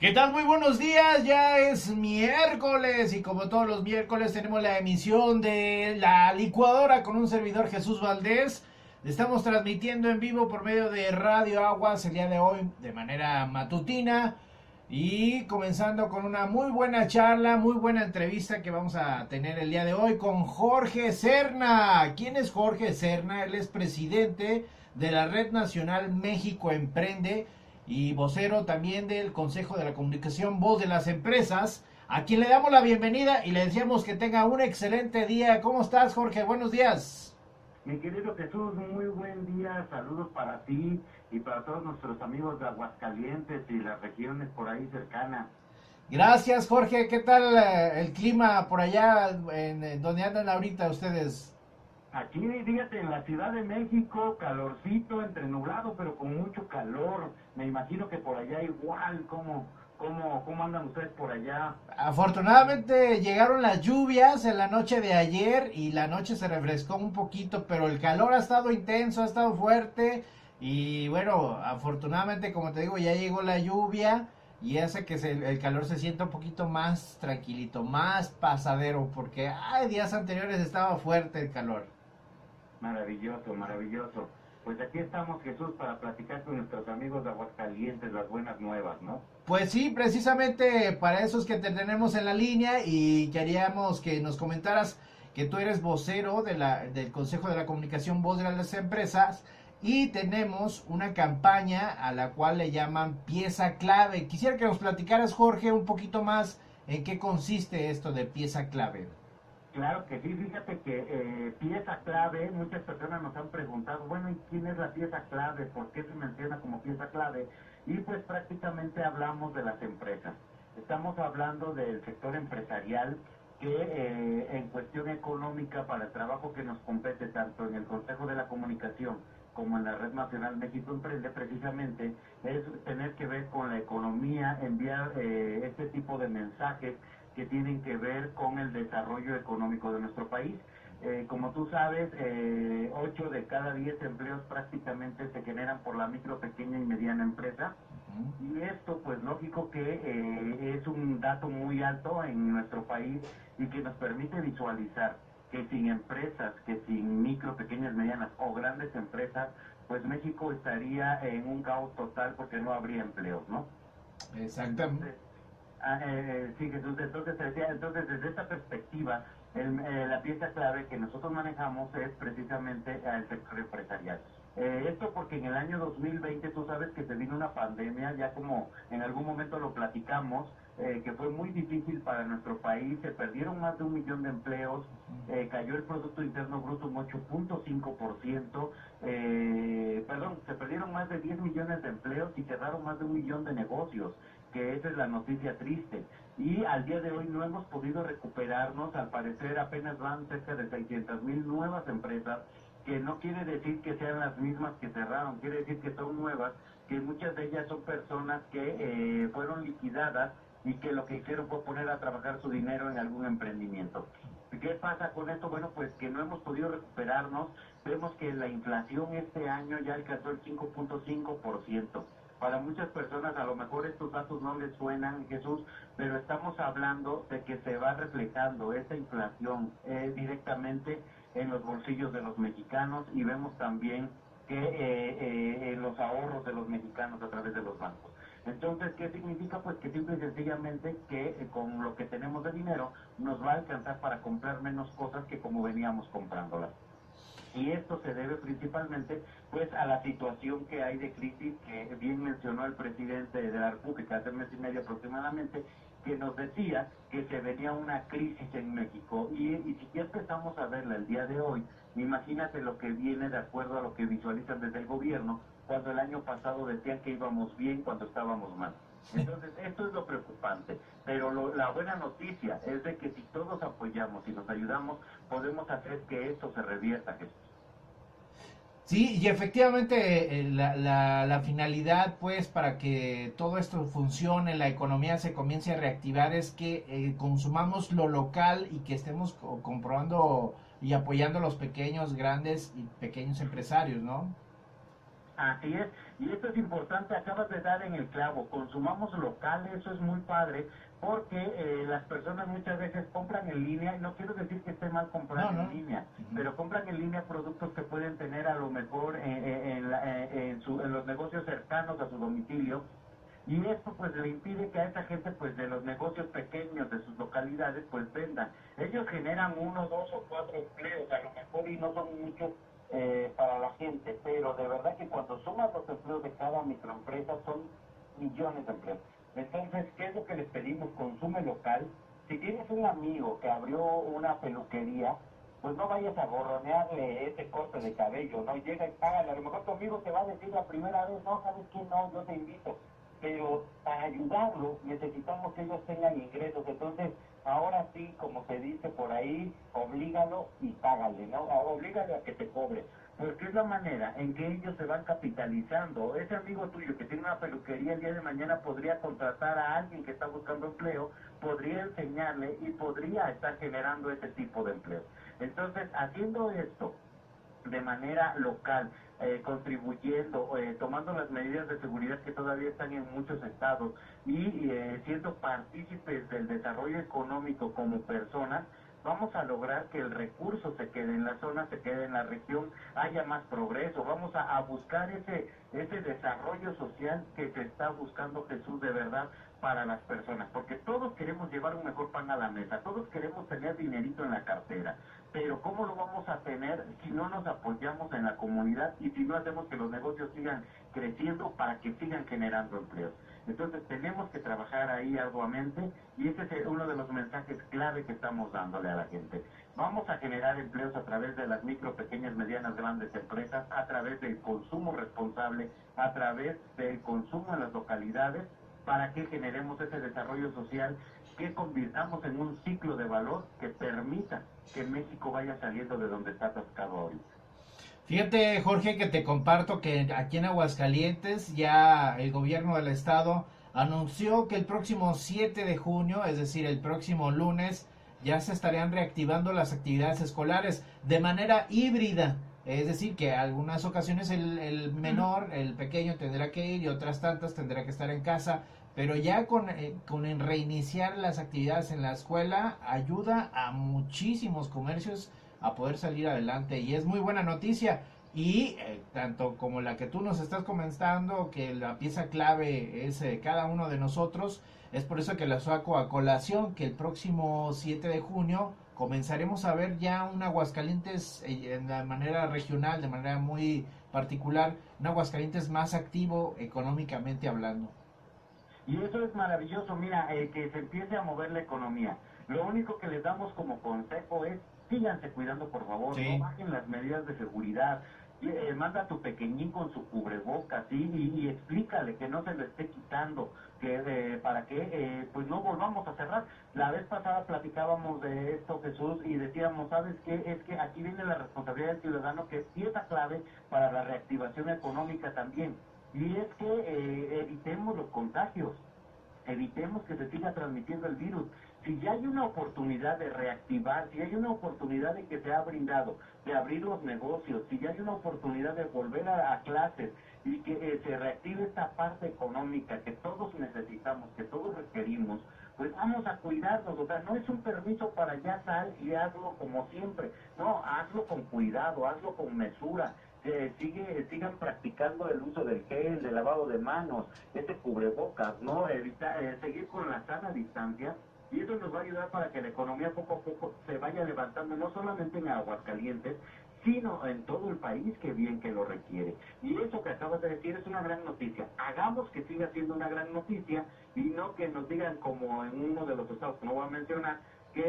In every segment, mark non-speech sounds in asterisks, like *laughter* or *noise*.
¿Qué tal? Muy buenos días, ya es miércoles y como todos los miércoles tenemos la emisión de la licuadora con un servidor Jesús Valdés. Estamos transmitiendo en vivo por medio de Radio Aguas el día de hoy de manera matutina y comenzando con una muy buena charla, muy buena entrevista que vamos a tener el día de hoy con Jorge Serna. ¿Quién es Jorge Serna? Él es presidente de la Red Nacional México Emprende y vocero también del Consejo de la Comunicación Voz de las Empresas, a quien le damos la bienvenida y le deseamos que tenga un excelente día. ¿Cómo estás, Jorge? Buenos días. Mi querido Jesús, muy buen día, saludos para ti y para todos nuestros amigos de Aguascalientes y las regiones por ahí cercanas. Gracias, Jorge. ¿Qué tal eh, el clima por allá en, donde andan ahorita ustedes? Aquí, fíjate, en la Ciudad de México, calorcito, entre nublado, pero con mucho calor. Me imagino que por allá igual, ¿cómo, cómo, cómo andan ustedes por allá? Afortunadamente llegaron las lluvias en la noche de ayer y la noche se refrescó un poquito, pero el calor ha estado intenso, ha estado fuerte y bueno, afortunadamente, como te digo, ya llegó la lluvia y hace que el calor se sienta un poquito más tranquilito, más pasadero, porque ay, días anteriores estaba fuerte el calor. Maravilloso, maravilloso. Pues aquí estamos, Jesús, para platicar con nuestros amigos de Aguascalientes las buenas nuevas, ¿no? Pues sí, precisamente para eso es que te tenemos en la línea y queríamos que nos comentaras que tú eres vocero de la, del Consejo de la Comunicación Voz de las Empresas y tenemos una campaña a la cual le llaman pieza clave. Quisiera que nos platicaras, Jorge, un poquito más en qué consiste esto de pieza clave. Claro que sí, fíjate que eh, pieza clave, muchas personas nos han preguntado, bueno, ¿y quién es la pieza clave? ¿Por qué se menciona como pieza clave? Y pues prácticamente hablamos de las empresas. Estamos hablando del sector empresarial que eh, en cuestión económica para el trabajo que nos compete tanto en el Consejo de la Comunicación como en la Red Nacional México Emprende, precisamente es tener que ver con la economía, enviar eh, este tipo de mensajes que tienen que ver con el desarrollo económico de nuestro país. Eh, como tú sabes, eh, 8 de cada 10 empleos prácticamente se generan por la micro, pequeña y mediana empresa. Y esto, pues lógico que eh, es un dato muy alto en nuestro país y que nos permite visualizar que sin empresas, que sin micro, pequeñas, medianas o grandes empresas, pues México estaría en un caos total porque no habría empleos, ¿no? Exactamente. Ah, eh, sí, Jesús, entonces decía, entonces desde esta perspectiva, eh, la pieza clave que nosotros manejamos es precisamente el sector empresarial. Eh, esto porque en el año 2020 tú sabes que se vino una pandemia, ya como en algún momento lo platicamos, eh, que fue muy difícil para nuestro país, se perdieron más de un millón de empleos, eh, cayó el Producto Interno Bruto un 8.5%, eh, perdón, se perdieron más de 10 millones de empleos y cerraron más de un millón de negocios que esa es la noticia triste. Y al día de hoy no hemos podido recuperarnos, al parecer apenas van cerca de 600 mil nuevas empresas, que no quiere decir que sean las mismas que cerraron, quiere decir que son nuevas, que muchas de ellas son personas que eh, fueron liquidadas y que lo que hicieron fue poner a trabajar su dinero en algún emprendimiento. ¿Qué pasa con esto? Bueno, pues que no hemos podido recuperarnos. Vemos que la inflación este año ya alcanzó el 5.5%. Para muchas personas a lo mejor estos datos no les suenan, Jesús, pero estamos hablando de que se va reflejando esa inflación eh, directamente en los bolsillos de los mexicanos y vemos también que eh, eh, los ahorros de los mexicanos a través de los bancos. Entonces, ¿qué significa? Pues que simple y sencillamente que con lo que tenemos de dinero nos va a alcanzar para comprar menos cosas que como veníamos comprándolas y esto se debe principalmente pues a la situación que hay de crisis que bien mencionó el presidente de la República hace mes y medio aproximadamente que nos decía que se venía una crisis en México y, y si ya empezamos a verla el día de hoy, imagínate lo que viene de acuerdo a lo que visualizan desde el gobierno cuando el año pasado decían que íbamos bien cuando estábamos mal. Entonces, esto es lo preocupante, pero la buena noticia es de que si todos apoyamos y nos ayudamos, podemos hacer que esto se revierta, Jesús. Sí, y efectivamente eh, la, la, finalidad, pues, para que todo esto funcione, la economía se comience a reactivar, es que eh, consumamos lo local y que estemos comprobando y apoyando a los pequeños, grandes y pequeños empresarios, ¿no? Así es, y esto es importante, acabas de dar en el clavo, consumamos local, eso es muy padre, porque eh, las personas muchas veces compran en línea, y no quiero decir que esté mal comprar en línea, pero compran en línea productos que pueden tener a lo mejor en, en, los negocios cercanos a su domicilio, y esto pues le impide que a esa gente pues de los negocios pequeños de sus localidades pues vendan. Ellos generan uno, dos o cuatro empleos a lo mejor y no son muchos eh, para la gente, pero de verdad que cuando sumas los empleos de cada microempresa son millones de empleos. Entonces, ¿qué es lo que les pedimos? Consume local. Si tienes un amigo que abrió una peluquería, pues no vayas a gorronearle ese corte de cabello, ¿no? Llega y págale. A lo mejor tu amigo te va a decir la primera vez, no, ¿sabes qué? No, yo te invito. Pero para ayudarlo necesitamos que ellos tengan ingresos. Entonces, ahora sí, como se dice por ahí, oblígalo y págale, ¿no? Oblígale a que te cobre. Porque es la manera en que ellos se van capitalizando. Ese amigo tuyo que tiene una peluquería el día de mañana podría contratar a alguien que está buscando empleo, podría enseñarle y podría estar generando ese tipo de empleo. Entonces, haciendo esto de manera local, eh, contribuyendo, eh, tomando las medidas de seguridad que todavía están en muchos estados. Y eh, siendo partícipes del desarrollo económico como personas, vamos a lograr que el recurso se quede en la zona, se quede en la región, haya más progreso, vamos a, buscar ese, ese desarrollo social que se está buscando Jesús de verdad para las personas, porque todos queremos llevar un mejor pan a la mesa, todos queremos tener dinerito en la cartera, pero ¿cómo lo vamos a tener si no nos apoyamos en la comunidad y si no hacemos que los negocios sigan creciendo para que sigan generando empleos? Entonces tenemos que trabajar ahí arduamente y ese es uno de los mensajes clave que estamos dándole a la gente. Vamos a generar empleos a través de las micro, pequeñas, medianas, grandes empresas, a través del consumo responsable, a través del consumo en las localidades, para que generemos ese desarrollo social que convirtamos en un ciclo de valor que permita que México vaya saliendo de donde está atascado ahorita. Fíjate, Jorge, que te comparto que aquí en Aguascalientes ya el gobierno del estado anunció que el próximo 7 de junio, es decir, el próximo lunes, ya se estarían reactivando las actividades escolares de manera híbrida. Es decir, que algunas ocasiones el, el menor, el pequeño tendrá que ir y otras tantas tendrá que estar en casa. Pero ya con, eh, con reiniciar las actividades en la escuela ayuda a muchísimos comercios a poder salir adelante. Y es muy buena noticia. Y eh, tanto como la que tú nos estás comentando que la pieza clave es eh, cada uno de nosotros es por eso que la saco a colación que el próximo 7 de junio comenzaremos a ver ya un Aguascalientes eh, de manera regional de manera muy particular un Aguascalientes más activo económicamente hablando. Y eso es maravilloso. Mira que se empiece a mover la economía. Lo único que les damos como consejo es síganse cuidando por favor, no bajen las medidas de seguridad, eh, manda a tu pequeñín con su cubrebocas ¿sí? y, explícale que no se lo esté quitando, que eh, para que eh, pues no volvamos a cerrar. La vez pasada platicábamos de esto, Jesús, y decíamos, ¿sabes qué? Es que aquí viene la responsabilidad del ciudadano, que es pieza clave para la reactivación económica también. Y es que evitemos los contagios, evitemos que se siga transmitiendo el virus si ya hay una oportunidad de reactivar, si hay una oportunidad de que se ha brindado, de abrir los negocios, si ya hay una oportunidad de volver a, clases y que eh, se reactive esta parte económica que todos necesitamos, que todos requerimos, pues vamos a cuidarnos, o sea, no es un permiso para ya sal y hazlo como siempre, no, hazlo con cuidado, hazlo con mesura, sigue, sigan practicando el uso del gel, del lavado de manos, este cubrebocas, ¿no? Evitar, eh, seguir con la sana distancia y eso nos va a ayudar para que la economía poco a poco se vaya levantando, no solamente en Aguascalientes, sino en todo el país que bien que lo requiere. Y eso que acabas de decir es una gran noticia. Hagamos que siga siendo una gran noticia y no que nos digan como en uno de los estados que no voy a mencionar, que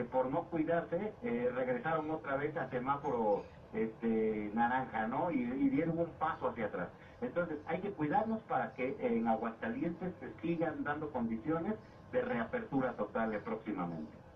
eh, por no cuidarse eh, regresaron otra vez a semáforo este, naranja, ¿no? Y, y, dieron un paso hacia atrás. Entonces hay que cuidarnos para que en Aguascalientes se sigan dando condiciones de reapertura total próximamente.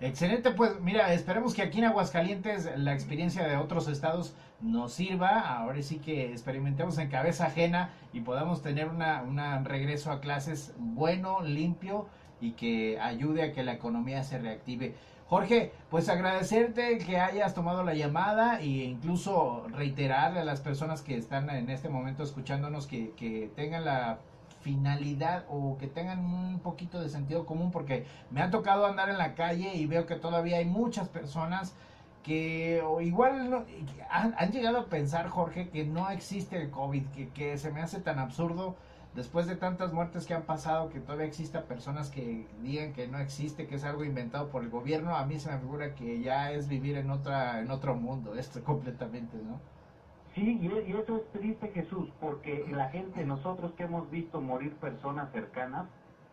Excelente, pues mira, esperemos que aquí en Aguascalientes la experiencia de otros estados nos sirva. Ahora sí que experimentemos en cabeza ajena y podamos tener una, un regreso a clases bueno, limpio y que ayude a que la economía se reactive. Jorge, pues agradecerte que hayas tomado la llamada e incluso reiterarle a las personas que están en este momento escuchándonos que, que tengan la finalidad o que tengan un poquito de sentido común porque me ha tocado andar en la calle y veo que todavía hay muchas personas que o igual han, han, llegado a pensar, Jorge, que no existe el COVID, que, que se me hace tan absurdo después de tantas muertes que han pasado, que todavía exista personas que digan que no existe, que es algo inventado por el gobierno, a mí se me figura que ya es vivir en otra en otro mundo, esto *laughs* completamente, ¿no? Sí, y, eso es triste, Jesús, porque la gente, nosotros que hemos visto morir personas cercanas,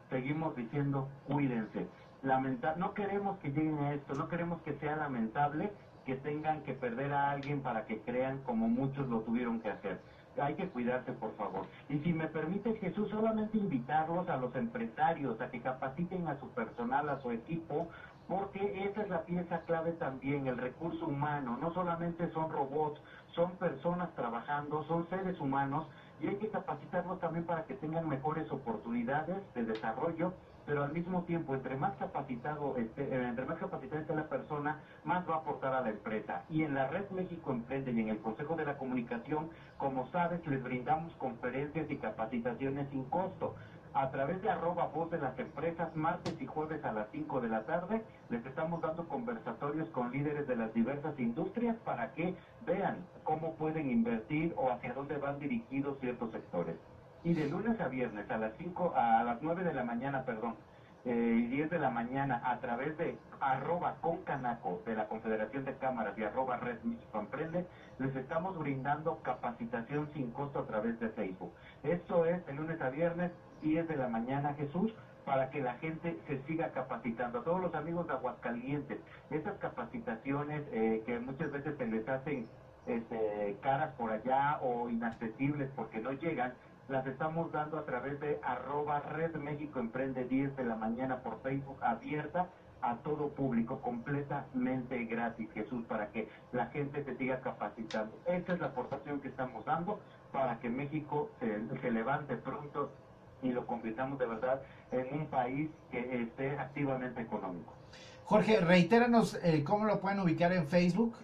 seguimos diciendo, cuídense. Lamenta no queremos que lleguen a esto, no queremos que sea lamentable que tengan que perder a alguien para que crean como muchos lo tuvieron que hacer hay que cuidarse, por favor. Y si me permite, Jesús, solamente invitarlos a los empresarios a que capaciten a su personal, a su equipo, porque esa es la pieza clave también, el recurso humano. No solamente son robots, son personas trabajando, son seres humanos y hay que capacitarlos también para que tengan mejores oportunidades de desarrollo pero al mismo tiempo, entre más capacitado esté, eh, entre más capacitada esté la persona, más va a aportar a la empresa. Y en la Red México Emprende y en el Consejo de la Comunicación, como sabes, les brindamos conferencias y capacitaciones sin costo. A través de arroba voz de las empresas, martes y jueves a las 5 de la tarde, les estamos dando conversatorios con líderes de las diversas industrias para que vean cómo pueden invertir o hacia dónde van dirigidos ciertos sectores y de lunes a viernes a las 5, a las 9 de la mañana, perdón, eh, y 10 de la mañana a través de arroba con canaco de la Confederación de Cámaras y arroba Red les estamos brindando capacitación sin costo a través de Facebook. Esto es de lunes a viernes, 10 de la mañana, Jesús, para que la gente se siga capacitando. A todos los amigos de Aguascalientes, esas capacitaciones eh, que muchas veces se les hacen este, caras por allá o inaccesibles porque no llegan, las estamos dando a través de arroba Red México Emprende 10 de la mañana por Facebook abierta a todo público, completamente gratis, Jesús, para que la gente se siga capacitando. Esa es la aportación que estamos dando para que México se, levante pronto y lo convirtamos de verdad en un país que esté activamente económico. Jorge, reitéranos eh, cómo lo pueden ubicar en Facebook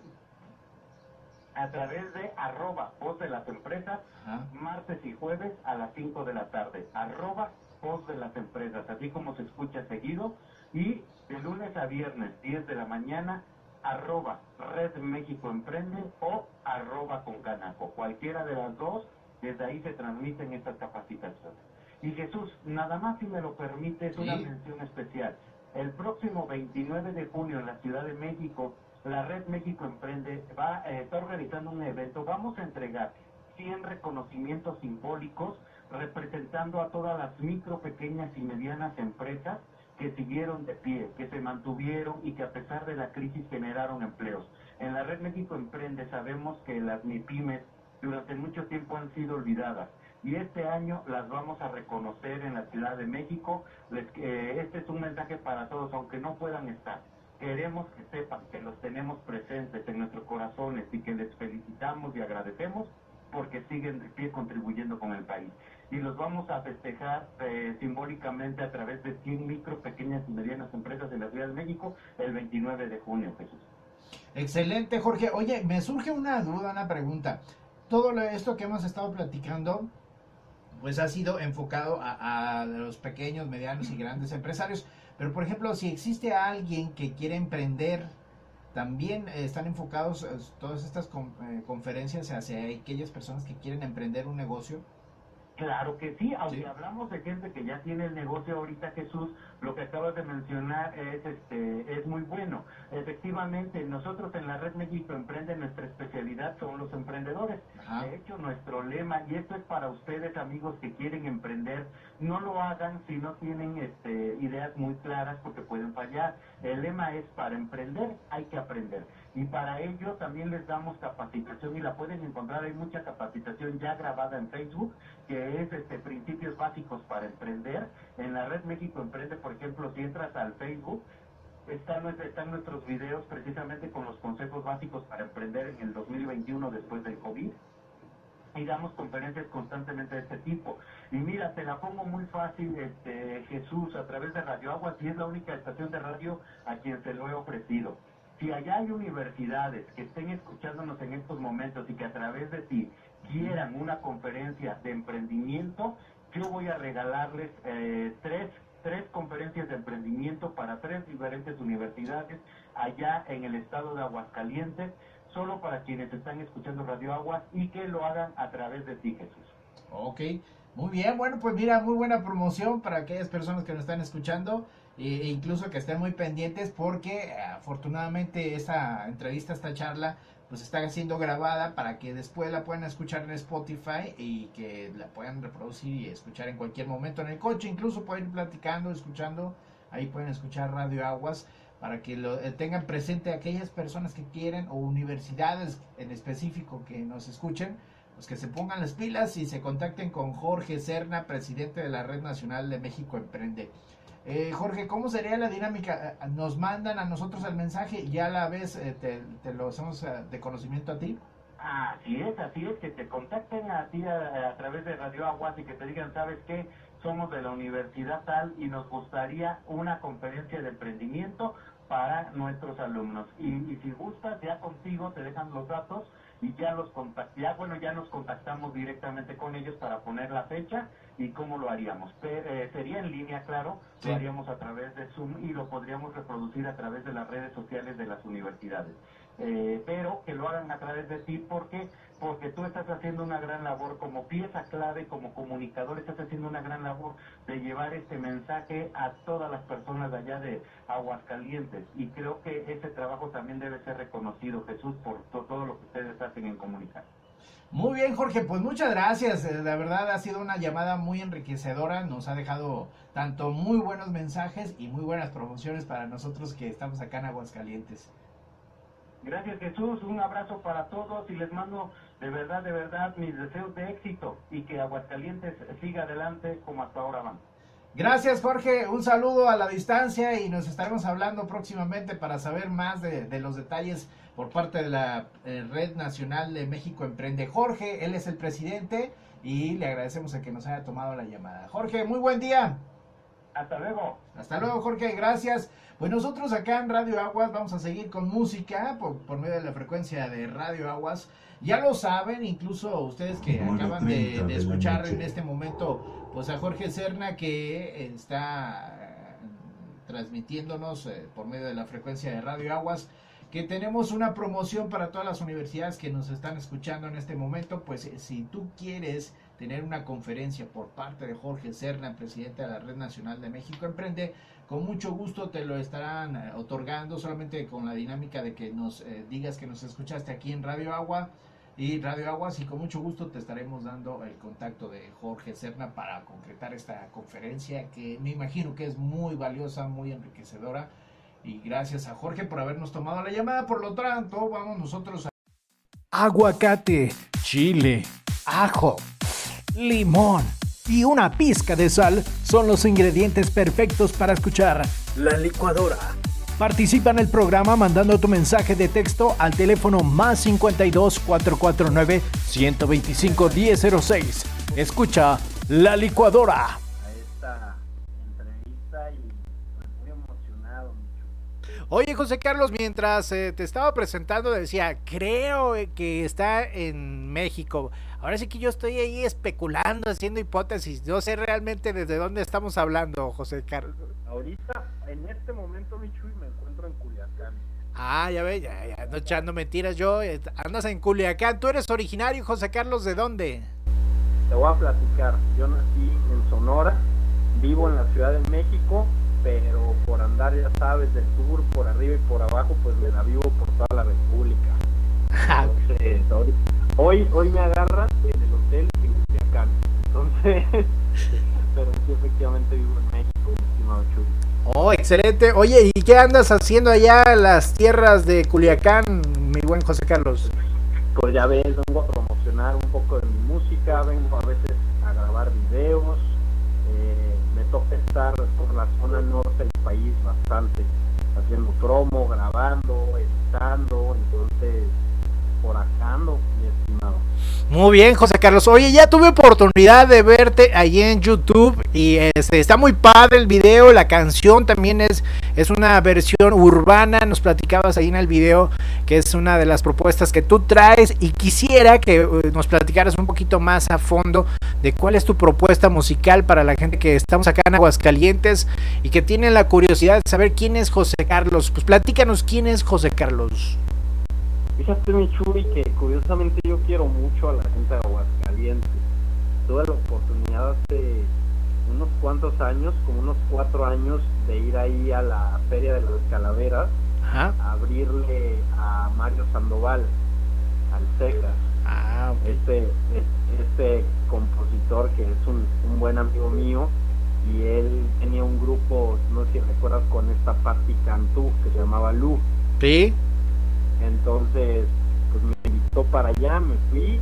a través de arroba voz de las empresas, martes y jueves a las 5 de la tarde. Arroba voz de las empresas, así como se escucha seguido. Y de lunes a viernes, 10 de la mañana, arroba Red México Emprende o arroba con Canaco. Cualquiera de las dos, desde ahí se transmiten estas capacitaciones. Y Jesús, nada más si me lo permite, es una mención especial. El próximo 29 de junio en la Ciudad de México la Red México Emprende va, eh, está organizando un evento. Vamos a entregar 100 reconocimientos simbólicos representando a todas las micro, pequeñas y medianas empresas que siguieron de pie, que se mantuvieron y que a pesar de la crisis generaron empleos. En la Red México Emprende sabemos que las MIPIMES durante mucho tiempo han sido olvidadas y este año las vamos a reconocer en la Ciudad de México. Eh, este es un mensaje para todos, aunque no puedan estar queremos que sepan que los tenemos presentes en nuestros corazones y que les felicitamos y agradecemos porque siguen de pie contribuyendo con el país. Y los vamos a festejar eh, simbólicamente a través de 100 micro, pequeñas y medianas empresas en la Ciudad de México el 29 de junio, Jesús. Excelente, Jorge. Oye, me surge una duda, una pregunta. Todo esto que hemos estado platicando, pues ha sido enfocado a, a los pequeños, medianos y grandes empresarios. Pero, por ejemplo, si existe alguien que quiere emprender, también están enfocados eh, todas estas eh, conferencias hacia aquellas personas que quieren emprender un negocio. Claro que sí, aunque hablamos de gente que ya tiene el negocio ahorita, Jesús, lo que acabas de mencionar es este es muy bueno. Efectivamente, nosotros en la Red México Emprende nuestra especialidad son los emprendedores. De hecho, nuestro lema y esto es para ustedes amigos que quieren emprender, no lo hagan si no tienen este ideas muy claras porque pueden fallar. El lema es para emprender hay que aprender y para ello también les damos capacitación y la pueden encontrar, hay mucha capacitación ya grabada en Facebook, que es este principios básicos para emprender. En la red México Emprende, por ejemplo, si entras al Facebook, están, están nuestros videos precisamente con los consejos básicos para emprender en el 2021 después del COVID y damos conferencias constantemente de este tipo. Y mira, te la pongo muy fácil, este, Jesús, a través de Radio Agua, y es la única estación de radio a quien se lo he ofrecido. Si allá hay universidades que estén escuchándonos en estos momentos y que a través de ti quieran una conferencia de emprendimiento, yo voy a regalarles eh, tres, tres conferencias de emprendimiento para tres diferentes universidades allá en el estado de Aguascalientes solo para quienes están escuchando Radio Aguas y que lo hagan a través de ti, Jesús. Ok, muy bien, bueno, pues mira, muy buena promoción para aquellas personas que nos están escuchando e incluso que estén muy pendientes porque afortunadamente esta entrevista, esta charla, pues está siendo grabada para que después la puedan escuchar en Spotify y que la puedan reproducir y escuchar en cualquier momento en el coche, incluso pueden ir platicando, escuchando, ahí pueden escuchar Radio Aguas para que lo eh, tengan presente aquellas personas que quieren o universidades en específico que nos escuchen, pues que se pongan las pilas y se contacten con Jorge Serna, presidente de la Red Nacional de México Emprende. Eh, Jorge, ¿cómo sería la dinámica? Eh, ¿Nos mandan a nosotros el mensaje y ya la vez te, lo hacemos de conocimiento a ti? Así es, así es, que te contacten a ti a, a, través de Radio Aguas y que te digan, ¿sabes qué? Somos de la universidad tal y nos gustaría una conferencia de emprendimiento para nuestros alumnos. Y, si gustas, ya contigo te dejan los datos y ya los ya bueno ya nos contactamos directamente con ellos para poner la fecha y cómo lo haríamos. Eh, sería en línea claro lo haríamos a través de Zoom y lo podríamos reproducir a través de las redes sociales de las universidades. Eh, pero que lo hagan a través de ti porque porque tú estás haciendo una gran labor como pieza clave, como comunicador, estás haciendo una gran labor de llevar este mensaje a todas las personas de allá de Aguascalientes. Y creo que ese trabajo también debe ser reconocido, Jesús, por todo lo que ustedes hacen en comunicar. Muy bien, Jorge, pues muchas gracias. Eh, la verdad ha sido una llamada muy enriquecedora. Nos ha dejado tanto muy buenos mensajes y muy buenas promociones para nosotros que estamos acá en Aguascalientes. Gracias Jesús, un abrazo para todos y les mando de verdad, de verdad mis deseos de éxito y que Aguascalientes siga adelante como hasta ahora van. Gracias Jorge, un saludo a la distancia y nos estaremos hablando próximamente para saber más de, los detalles por parte de la eh, Red Nacional de México Emprende. Jorge, él es el presidente y le agradecemos a que nos haya tomado la llamada. Jorge, muy buen día. Hasta luego. Hasta luego Jorge, gracias. Pues nosotros acá en Radio Aguas vamos a seguir con música por, medio de la frecuencia de Radio Aguas. Ya lo saben, incluso ustedes que acaban de, escuchar en este momento, pues a Jorge Serna que está eh, transmitiéndonos eh, por medio de la frecuencia de Radio Aguas que tenemos una promoción para todas las universidades que nos están escuchando en este momento, pues eh, si tú quieres tener una conferencia por parte de Jorge Serna, presidente de la Red Nacional de México Emprende, con mucho gusto te lo estarán eh, otorgando solamente con la dinámica de que nos eh, digas que nos escuchaste aquí en Radio Agua y Radio Aguas y con mucho gusto te estaremos dando el contacto de Jorge Serna para concretar esta conferencia que me imagino que es muy valiosa, muy enriquecedora y gracias a Jorge por habernos tomado la llamada. Por lo tanto, vamos nosotros a... Aguacate, chile, ajo, limón y una pizca de sal son los ingredientes perfectos para escuchar la licuadora. Participa en el programa mandando tu mensaje de texto al teléfono más 52 449 125 1006. Escucha la licuadora. Oye, José Carlos, mientras eh, te estaba presentando, decía, creo que está en México. Ahora sí que yo estoy ahí especulando, haciendo hipótesis. No sé realmente desde dónde estamos hablando, José Carlos. Ahorita, en este momento, Michuy, me encuentro en Culiacán. Ah, ya ve, ya, ya ando echando mentiras yo. Eh, andas en Culiacán. ¿Tú eres originario, José Carlos, de dónde? Te voy a platicar. Yo nací en Sonora, vivo en la Ciudad de México pero por andar, ya sabes, del sur, por arriba y por abajo, pues me la vivo por toda la República. *laughs* Hoy, hoy me agarra en el hotel en Culiacán. Entonces, *laughs* pero sí, efectivamente vivo en México, estimado Chuy. Oh, excelente. Oye, ¿y qué andas haciendo allá en las tierras de Culiacán, mi buen José Carlos? Pues ya ves, vengo a promocionar un poco de mi música, vengo a veces a grabar videos, toca estar por la zona norte del país bastante, haciendo promo, grabando, editando, entonces por acá ando, mi estimado. Muy bien, José Carlos. Oye, ya tuve oportunidad de verte ahí en YouTube y este, está muy padre el video, la canción también es, es una versión urbana, nos platicabas ahí en el video que es una de las propuestas que tú traes y quisiera que eh, nos platicaras un poquito más a fondo de cuál es tu propuesta musical para la gente que estamos acá en Aguascalientes y que tiene la curiosidad de saber quién es José Carlos. Pues platícanos quién es José Carlos. Fíjate, mi Chuy, que curiosamente yo quiero mucho a la gente de Aguascalientes. Tuve la oportunidad hace unos cuantos años, como unos cuatro años, de ir ahí a la Feria de las Calaveras a abrirle a Mario Sandoval, al Cejas. Ah, este, este compositor que es un, un buen amigo mío y él tenía un grupo, no sé si recuerdas, con esta Patti Cantú que se llamaba Lu. Sí. Entonces, pues me invitó para allá, me fui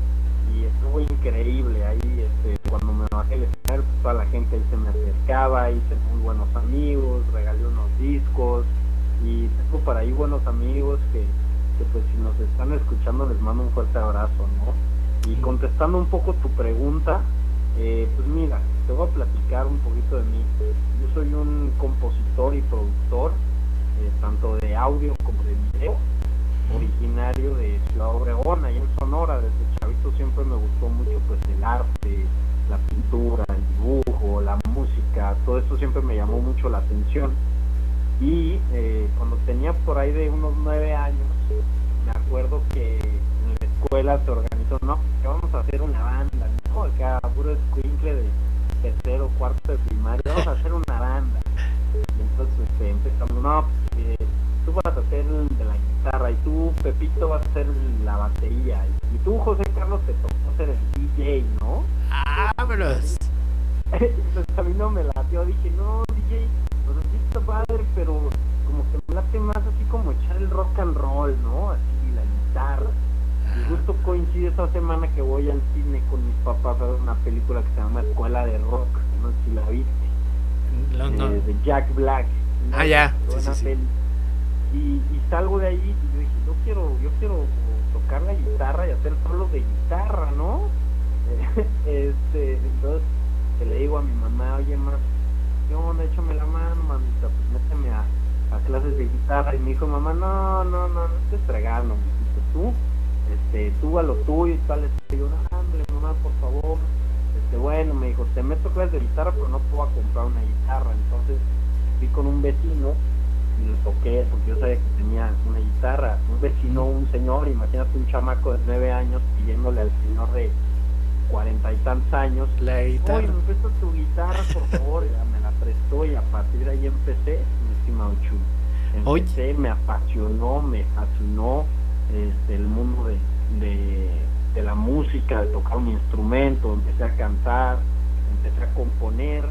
y estuvo increíble. Ahí, este, cuando me bajé el escenario, pues toda la gente ahí se me acercaba, hice muy buenos amigos, regalé unos discos y tengo para ahí buenos amigos que, que pues si nos están escuchando les mando un fuerte abrazo, ¿no? Y contestando un poco tu pregunta, eh, pues mira, te voy a platicar un poquito de mí. Yo soy un compositor y productor, eh, tanto de audio como de video originario de Ciudad Obregón, ahí en Sonora, desde chavito siempre me gustó mucho pues el arte, la pintura, el dibujo, la música, todo eso siempre me llamó mucho la atención. Y eh, cuando tenía por ahí de unos nueve años, me acuerdo que en la escuela se organizó, no, que vamos a hacer una banda, ¿no? Acá puro escuincle de tercero, cuarto de primaria, vamos a hacer una banda. Y entonces este, empezamos, no, pues, eh, tú vas a hacer de la guitarra y tú, Pepito, vas a hacer la batería y tú, José Carlos, te tocó hacer el DJ, ¿no? ¡Vámonos! Entonces a mí no me latió, dije, no, DJ, pues así está padre, pero como que me late más así como echar el rock and roll, ¿no? Así la guitarra. Y justo coincide esa semana que voy al cine con mis papás a ver una película que se llama Escuela de Rock, no sé si la viste. No, eh, de Jack Black. Ah, ya. Buena Sí, sí, sí. peli y, y salgo de ahí y yo dije, yo quiero, yo quiero tocar la guitarra y hacer solos de guitarra, ¿no? *laughs* este, entonces que le digo a mi mamá, oye más, ¿qué onda? Échame la mano, mamita, pues méteme a, a clases de guitarra y me dijo mamá, no, no, no, no estés fregando, mijito, tú, este, tú a lo tuyo y tal, y yo, no, hombre, mamá, por favor, este, bueno, me dijo, te meto clases de guitarra, pero no puedo comprar una guitarra, entonces fui con un vecino y lo toqué porque yo sabía que tenía una guitarra. Un vecino, un señor, imagínate un chamaco de nueve años pidiéndole al señor de cuarenta y tantos años, La guitarra. oye, me tu guitarra, por favor, me la prestó y a partir de ahí empecé, mi estimado. Oye. Empecé, me apasionó, me fascinó este, el mundo de, de, de la música, de tocar un instrumento, empecé a cantar, empecé a componer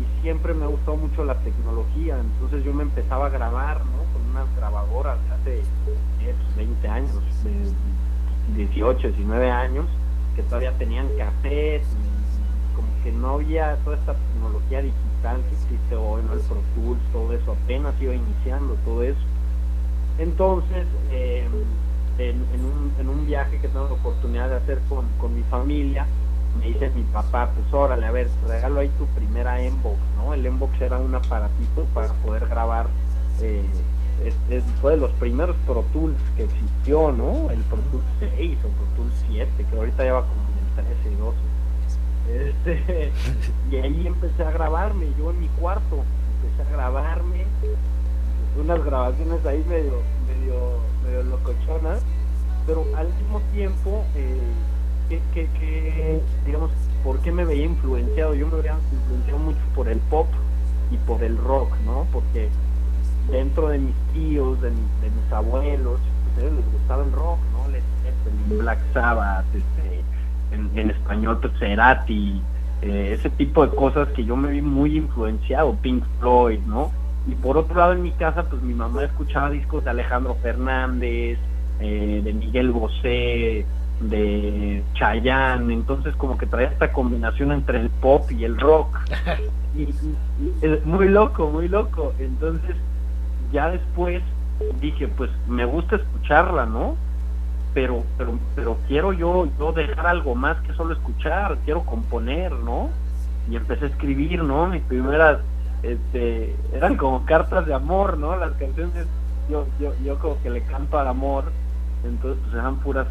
y siempre me gustó mucho la tecnología, entonces yo me empezaba a grabar, ¿no? Con unas grabadoras de hace 10, 20 años, de 18, 19 años, que todavía tenían cafés como que no había toda esta tecnología digital que existe hoy, ¿no? El Pro Tools, todo eso, apenas iba iniciando todo eso. Entonces, eh, en, en, un, en un viaje que tengo la oportunidad de hacer con, con mi familia, me dice mi papá, pues órale, a ver, regalo ahí tu primera Mbox, ¿no? El Mbox era un aparatito para poder grabar, eh, es, es- fue de los primeros Pro Tools que existió, ¿no? El Pro Tools 6 o Pro Tools 7, que ahorita ya va como en el 13 y 12. Este, *laughs* y ahí empecé a grabarme, yo en mi cuarto, empecé a grabarme, unas grabaciones ahí medio, medio, medio locochonas, pero al mismo tiempo, eh, que, que, que, digamos, ¿por qué me veía influenciado? Yo me veía influenciado mucho por el pop y por el rock, ¿no? Porque dentro de mis tíos, de, mi- de mis abuelos, pues a ellos les gustaba el rock, ¿no? Led Zeppelin, Black Sabbath, este, en, en español, pues, Cerati, eh, ese tipo de cosas que yo me vi muy influenciado, Pink Floyd, ¿no? Y por otro lado, en mi casa, pues mi mamá escuchaba discos de Alejandro Fernández, eh, de Miguel Bosé, de Chayanne, entonces como que traía esta combinación entre el pop y el rock. *laughs* y, y- y es muy loco, muy loco. Entonces, ya después dije, pues me gusta escucharla, ¿no? pero, pero, pero quiero yo, yo dejar algo más que solo escuchar, quiero componer, ¿no? Y empecé a escribir, ¿no? Mis primeras, este, eran como cartas de amor, ¿no? Las canciones, yo, yo, yo como que le canto al amor, entonces pues eran puras,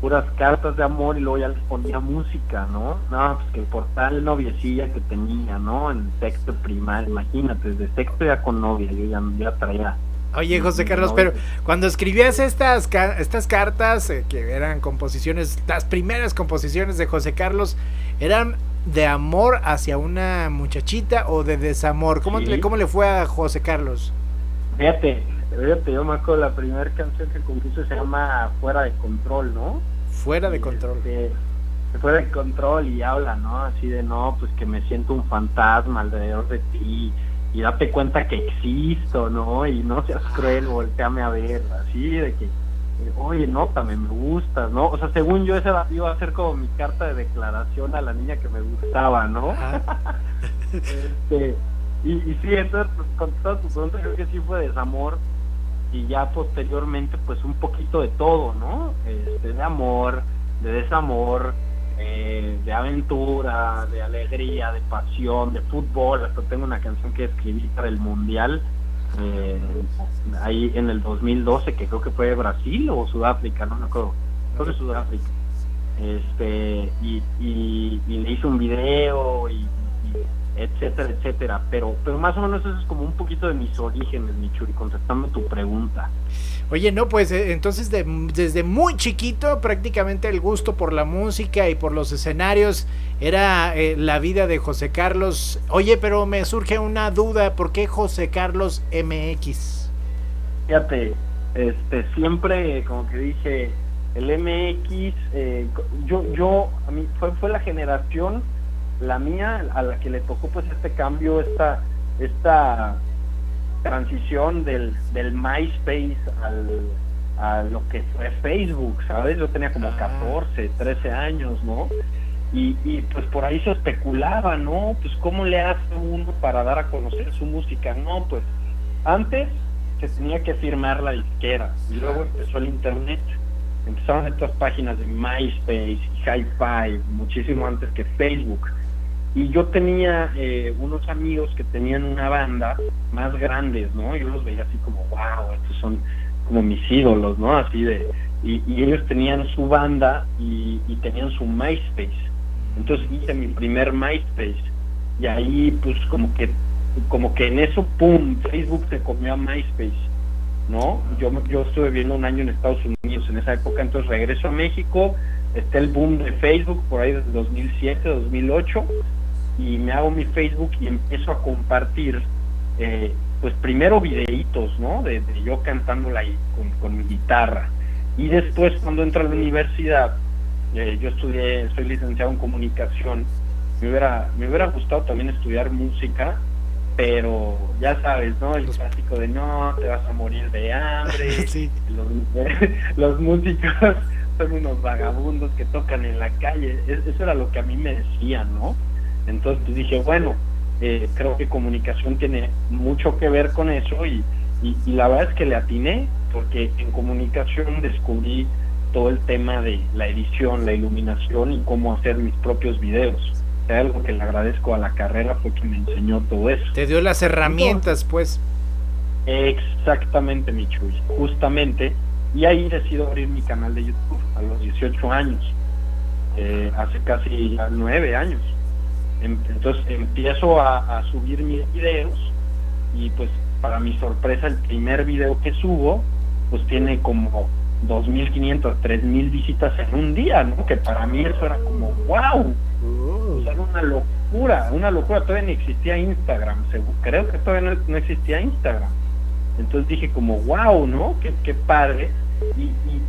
puras cartas de amor y luego ya les ponía música, ¿no? No, pues que por tal noviecilla que tenía, ¿no? En sexto primario, imagínate, desde sexto ya con novia, yo ya, ya traía Oye, José Carlos, pero cuando escribías estas, estas cartas, eh, que eran composiciones, las primeras composiciones de José Carlos, ¿eran de amor hacia una muchachita o de desamor? ¿Cómo, le, cómo le fue a José Carlos? Fíjate, fíjate, yo me acuerdo la primera canción que compuso se llama Fuera de Control, ¿no? Fuera de Control. Este, fuera de control y habla, ¿no? Así de, no, pues que me siento un fantasma alrededor de ti y date cuenta que existo, ¿no? Y no seas cruel, volteame a ver, así de que, oye, nótame, me gustas, ¿no? O sea, según yo, esa iba a ser como mi carta de declaración a la niña que me gustaba, ¿no? *laughs* este, y, y sí, entonces, pues, con toda tu pregunta, creo que sí fue desamor y ya posteriormente, pues un poquito de todo, ¿no? Este, de amor, de desamor, eh, de aventura, de alegría, de pasión, de fútbol. Hasta tengo una canción que escribí para el Mundial, eh, ahí en el 2012, que creo que fue Brasil o Sudáfrica, no me acuerdo. Creo que Sudáfrica. Este, y, y, le hice un video y, etcétera, etcétera. Pero, pero más o menos eso es como un poquito de mis orígenes, Michuri, contestando tu pregunta. Oye, no, pues eh, entonces desde muy chiquito prácticamente el gusto por la música y por los escenarios era eh, la vida de José Carlos. Oye, pero me surge una duda, ¿por qué José Carlos MX? Fíjate, este, siempre como que dije, el MX, eh, yo, yo, a mí fue, fue la generación, la mía, a la que le tocó pues este cambio, esta, esta transición del, del MySpace al, a lo que fue Facebook, ¿sabes? Yo tenía como 14, ah. 13 años, ¿no? Y, y pues por ahí se especulaba, ¿no? Pues cómo le hace uno para dar a conocer su música, ¿no? Pues antes se tenía que firmar la disquera y luego empezó el internet. Empezaron estas páginas de MySpace y Hi-Fi, muchísimo antes que Facebook y yo tenía eh, unos amigos que tenían una banda más grandes, ¿no? Yo los veía así como, wow, estos son como mis ídolos, ¿no? Así de, y, ellos tenían su banda y, tenían su MySpace. Entonces hice mi primer MySpace y ahí pues como que, como que en eso, ¡pum!, Facebook se comió a MySpace, ¿no? Yo, yo estuve viviendo un año en Estados Unidos en esa época, entonces regreso a México, está el boom de Facebook por ahí desde 2007, 2008 y me hago mi Facebook y empiezo a compartir, eh, pues primero videitos, ¿no? De, yo cantándola ahí con, mi guitarra. Y después cuando entro a la universidad, eh, yo estudié, soy licenciado en comunicación, me hubiera, me hubiera gustado también estudiar música, pero ya sabes, ¿no? El clásico de no, te vas a morir de hambre, *laughs* los, *laughs* los músicos *laughs* son unos vagabundos que tocan en la calle, eso era lo que a mí me decían, ¿no? Entonces dije, bueno, eh, creo que comunicación tiene mucho que ver con eso y, y, la verdad es que le atiné porque en comunicación descubrí todo el tema de la edición, la iluminación y cómo hacer mis propios videos. algo que le agradezco a la carrera fue que me enseñó todo eso. Te dio las herramientas, pues. Exactamente, Michuy, justamente. Y ahí decido abrir mi canal de YouTube a los 18 años, eh, hace casi nueve años. Em, entonces empiezo a, subir mis videos y pues para mi sorpresa el primer video que subo pues tiene como 2.500, 3.000 visitas en un día, ¿no? Que para mí eso era como, wow, uh. era una locura, una locura, todavía ni existía Instagram, creo que todavía no, existía Instagram. Entonces dije como, wow, ¿no? Qué, qué padre. Y,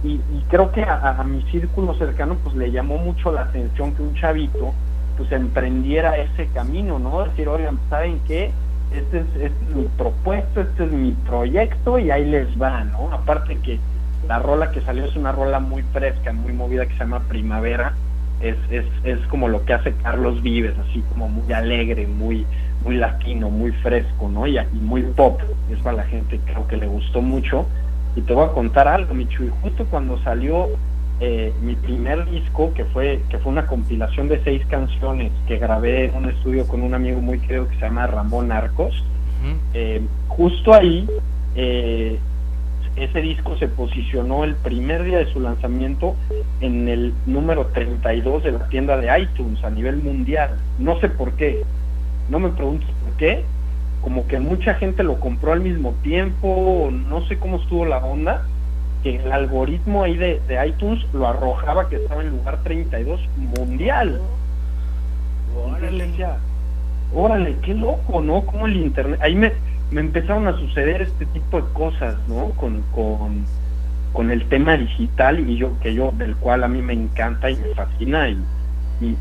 y, y, creo que a, a, mi círculo cercano pues le llamó mucho la atención que un chavito pues emprendiera ese camino, ¿no? Decir, oigan, ¿saben qué? Este es, este es mi propuesto, este es mi proyecto y ahí les va, ¿no? Aparte que la rola que salió es una rola muy fresca, muy movida que se llama Primavera, es, es, es como lo que hace Carlos Vives, así como muy alegre, muy, muy latino, muy fresco, ¿no? Y, y muy pop, es para la gente creo que le gustó mucho. Y te voy a contar algo, Michu, y justo cuando salió eh, mi primer disco, que fue, que fue una compilación de seis canciones que grabé en un estudio con un amigo muy querido que se llama Ramón Arcos, eh, justo ahí eh, ese disco se posicionó el primer día de su lanzamiento en el número 32 de la tienda de iTunes a nivel mundial. No sé por qué, no me preguntes por qué, como que mucha gente lo compró al mismo tiempo, no sé cómo estuvo la onda, que el algoritmo ahí de, iTunes lo arrojaba que estaba en lugar 32 mundial. Órale. órale, qué loco, ¿no? Como el internet, ahí me, me empezaron a suceder este tipo de cosas, ¿no? Con, con, con el tema digital y yo, que yo, del cual a mí me encanta y me fascina y,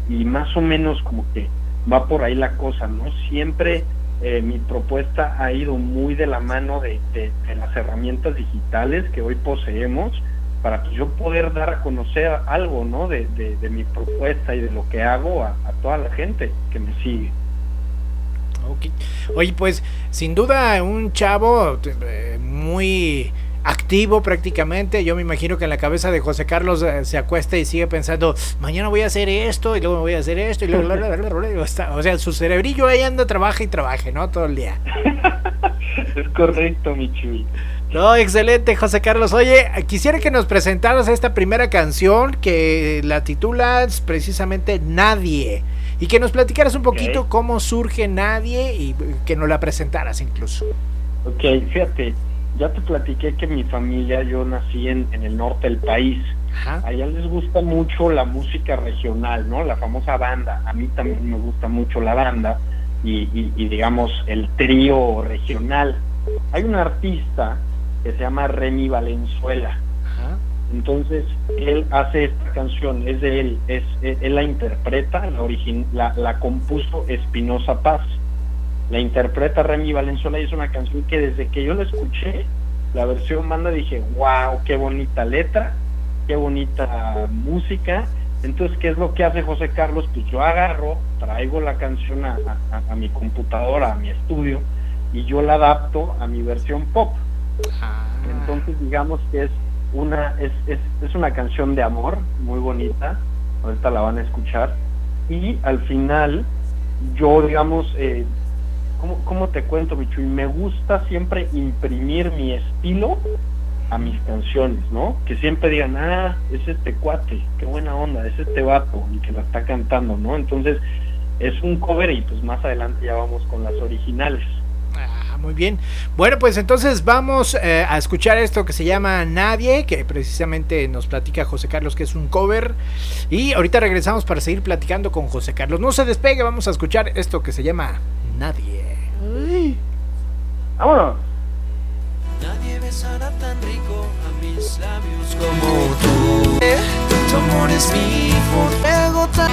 y, más o menos como que va por ahí la cosa, ¿no? Siempre eh, mi propuesta ha ido muy de la mano de, las herramientas digitales que hoy poseemos para que yo poder dar a conocer algo, ¿no? De, mi propuesta y de lo que hago a, toda la gente que me sigue. Oye, pues sin duda un chavo eh, muy activo prácticamente. Yo me imagino que en la cabeza de José Carlos eh, se acuesta y sigue pensando, mañana voy a hacer esto y luego me voy a hacer esto y luego... o sea, su cerebrillo ahí anda, trabaja y trabaja, ¿no? Todo el día. *laughs* es correcto, mi No, excelente, José Carlos. Oye, quisiera que nos presentaras esta primera canción que la titulas precisamente Nadie. Y que nos platicaras un poquito cómo surge Nadie y que nos la presentaras incluso. Ok, fíjate, ya te platiqué que mi familia, yo nací en, en el norte del país. Allá les gusta mucho la música regional, ¿no? La famosa banda. A mí también me gusta mucho la banda y, y digamos el trío regional. Hay un artista que se llama Remy Valenzuela entonces, él hace esta canción, es de él, es, él, la interpreta, la, origin, la, la, compuso Espinosa Paz. La interpreta Remy Valenzuela y es una canción que desde que yo la escuché, la versión manda, dije, wow, qué bonita letra, qué bonita música. Entonces, ¿qué es lo que hace José Carlos? Pues yo agarro, traigo la canción a, a, mi computadora, a mi estudio, y yo la adapto a mi versión pop. Ah. Entonces, digamos que es una es, es, es, una canción de amor muy bonita, ahorita la van a escuchar, y al final yo, digamos, eh, ¿cómo, te cuento, Michu? Y me gusta siempre imprimir mi estilo a mis canciones, ¿no? Que siempre digan, ah, es este cuate, qué buena onda, es este vato, y que la está cantando, ¿no? Entonces, es un cover y pues más adelante ya vamos con las originales muy bien. Bueno, pues entonces vamos eh, a escuchar esto que se llama Nadie, que precisamente nos platica José Carlos que es un cover. Y ahorita regresamos para seguir platicando con José Carlos. No se despegue, vamos a escuchar esto que se llama Nadie. Vámonos. Nadie besará tan rico a mis labios como tú. Tu amor es mi fuego tan...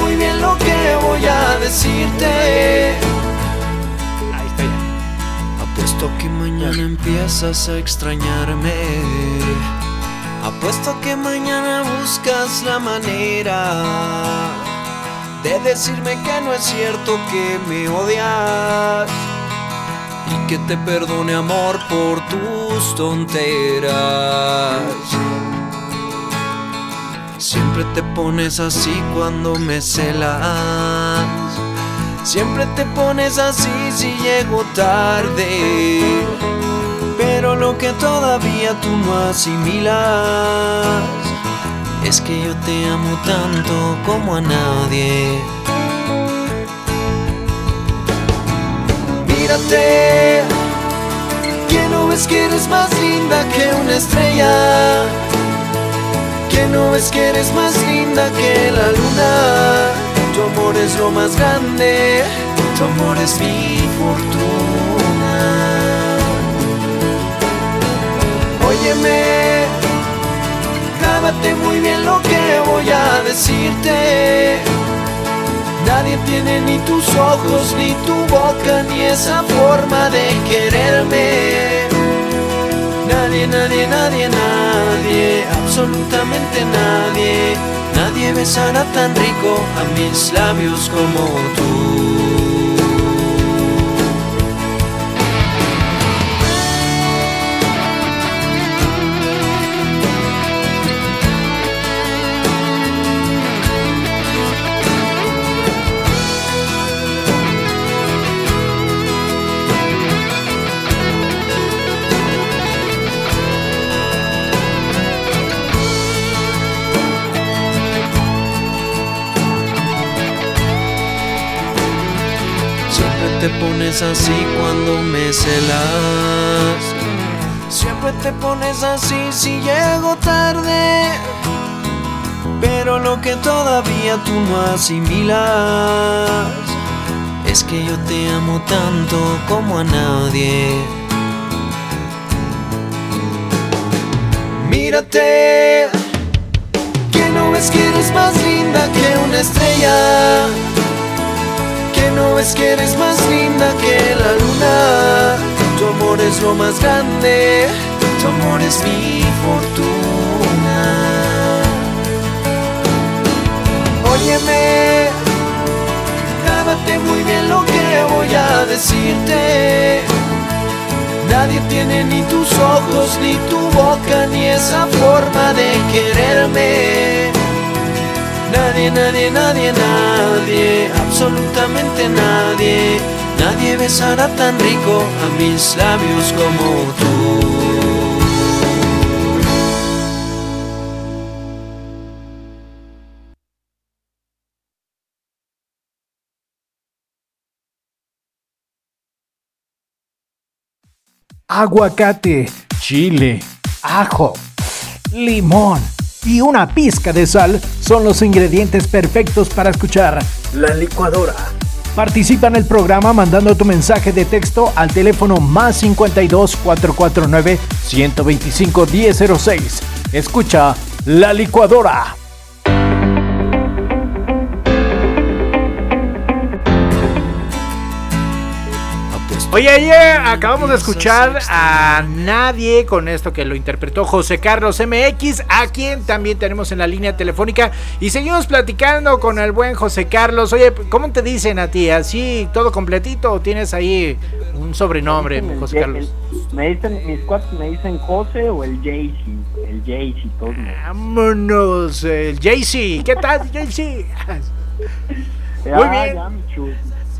muy bien lo que voy a decirte. Apuesto que mañana empiezas a extrañarme. Apuesto que mañana buscas la manera de decirme que no es cierto que me odias y que te perdone amor por tus tonteras. Siempre te pones así cuando me celas Siempre te pones así si llego tarde. Pero lo que todavía tú no asimilas es que yo te amo tanto como a nadie. Mírate, que no ves que eres más linda que una estrella. Que no ves que eres más linda que la luna tu amor es lo más grande, tu amor es mi fortuna. Óyeme, grábate muy bien lo que voy a decirte. Nadie tiene ni tus ojos, ni tu boca, ni esa forma de quererme. Nadie, nadie, nadie, nadie, absolutamente nadie Nadie besará tan rico a mis labios como tú. Te pones así cuando me celas. Siempre te pones así si llego tarde. Pero lo que todavía tú no asimilas es que yo te amo tanto como a nadie. Mírate, que no ves que eres más linda que una estrella. No ves que eres más linda que la luna. Tu amor es lo más grande, tu amor es mi fortuna. Óyeme, grábate muy bien lo que voy a decirte. Nadie tiene ni tus ojos, ni tu boca, ni esa forma de quererme. Nadie, nadie, nadie, nadie, absolutamente nadie. Nadie besará tan rico a mis labios como tú. aguacate, chile, ajo, limón y una pizca de sal son los ingredientes perfectos para escuchar la licuadora. Participa en el programa mandando tu mensaje de texto al teléfono más 52 449 125 1006. Escucha la licuadora. Oye, ayer acabamos de escuchar a Nadie con esto que lo interpretó José Carlos MX, a quien también tenemos en la línea telefónica. Y seguimos platicando con el buen José Carlos. Oye, ¿cómo te dicen a ti? ¿Así todo completito o tienes ahí un sobrenombre, José Carlos? me dicen, mis cuates me dicen José o el Jaycee, el Jaycee, todo. Vámonos, el Jaycee. ¿Qué tal, Jaycee? *laughs* Muy bien.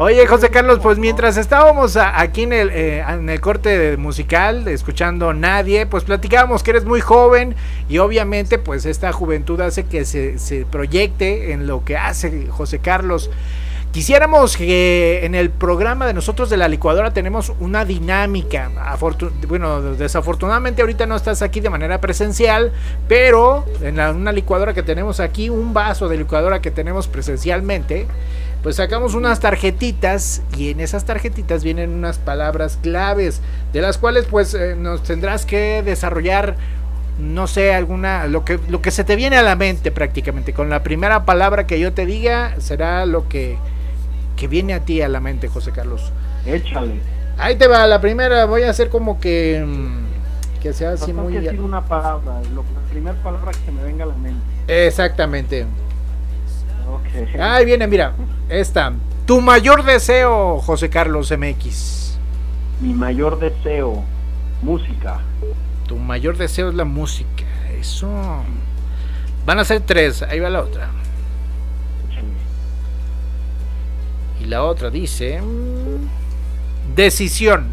Oye, José Carlos, pues mientras estábamos aquí en el, eh, corte musical, escuchando Nadie, pues platicábamos que eres muy joven y obviamente pues esta juventud hace que se, se proyecte en lo que hace José Carlos. Quisiéramos que en el programa de nosotros de la licuadora tenemos una dinámica. bueno, desafortunadamente ahorita no estás aquí de manera presencial, pero en la, una licuadora que tenemos aquí, un vaso de licuadora que tenemos presencialmente, pues sacamos unas tarjetitas y en esas tarjetitas vienen unas palabras claves de las cuales pues eh, nos tendrás que desarrollar no sé alguna lo que lo que se te viene a la mente prácticamente. Con la primera palabra que yo te diga será lo que que viene a ti a la mente José Carlos. Échale. Ahí te va la primera voy a hacer como que mm, que sea así muy que una palabra lo, la primera palabra que me venga a la mente. Exactamente Ahí viene, mira, esta. Tu mayor deseo, José Carlos MX. Mi mayor deseo, música. Tu mayor deseo es la música. Eso. Van a ser tres, ahí va la otra. Y la otra dice... Decisión.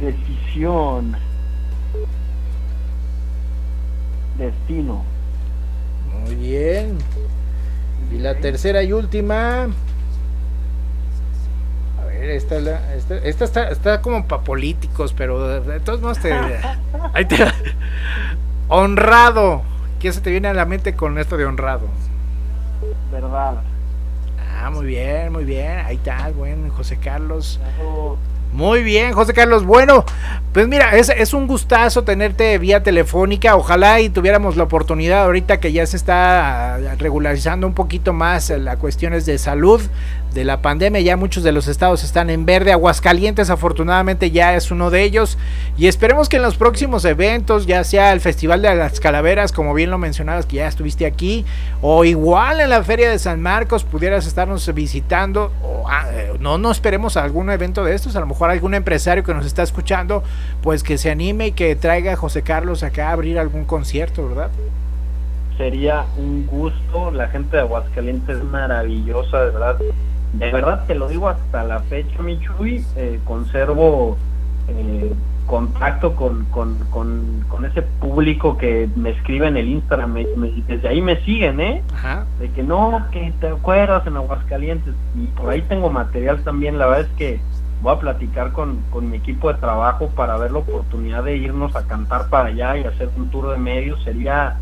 Decisión. Destino. Muy bien. Y la tercera y última. A ver, esta, esta, esta está, está, como para políticos, pero de todos modos te, ahí te. Honrado. ¿Qué se te viene a la mente con esto de honrado? Verdad. Ah, muy bien, muy bien. Ahí está, buen José Carlos. Muy bien, José Carlos. Bueno, pues mira, es, es, un gustazo tenerte vía telefónica. Ojalá y tuviéramos la oportunidad ahorita que ya se está regularizando un poquito más las cuestiones de salud de la pandemia. Ya muchos de los estados están en verde. Aguascalientes afortunadamente ya es uno de ellos. Y esperemos que en los próximos eventos, ya sea el Festival de las Calaveras, como bien lo mencionabas, que ya estuviste aquí, o igual en la Feria de San Marcos, pudieras estarnos visitando. O, ah, eh, no, no esperemos algún evento de estos. A lo mejor algún empresario que nos está escuchando, pues que se anime y que traiga a José Carlos acá a abrir algún concierto, ¿verdad? Sería un gusto. La gente de Aguascalientes es maravillosa, de verdad de verdad te lo digo hasta la fecha, Michuy, eh, conservo eh, contacto con, con, con, con, ese público que me escribe en el Instagram, y desde ahí me siguen, ¿eh? De que no, que te acuerdas en Aguascalientes, y por ahí tengo material también, la verdad es que voy a platicar con, con mi equipo de trabajo para ver la oportunidad de irnos a cantar para allá y hacer un tour de medios, sería,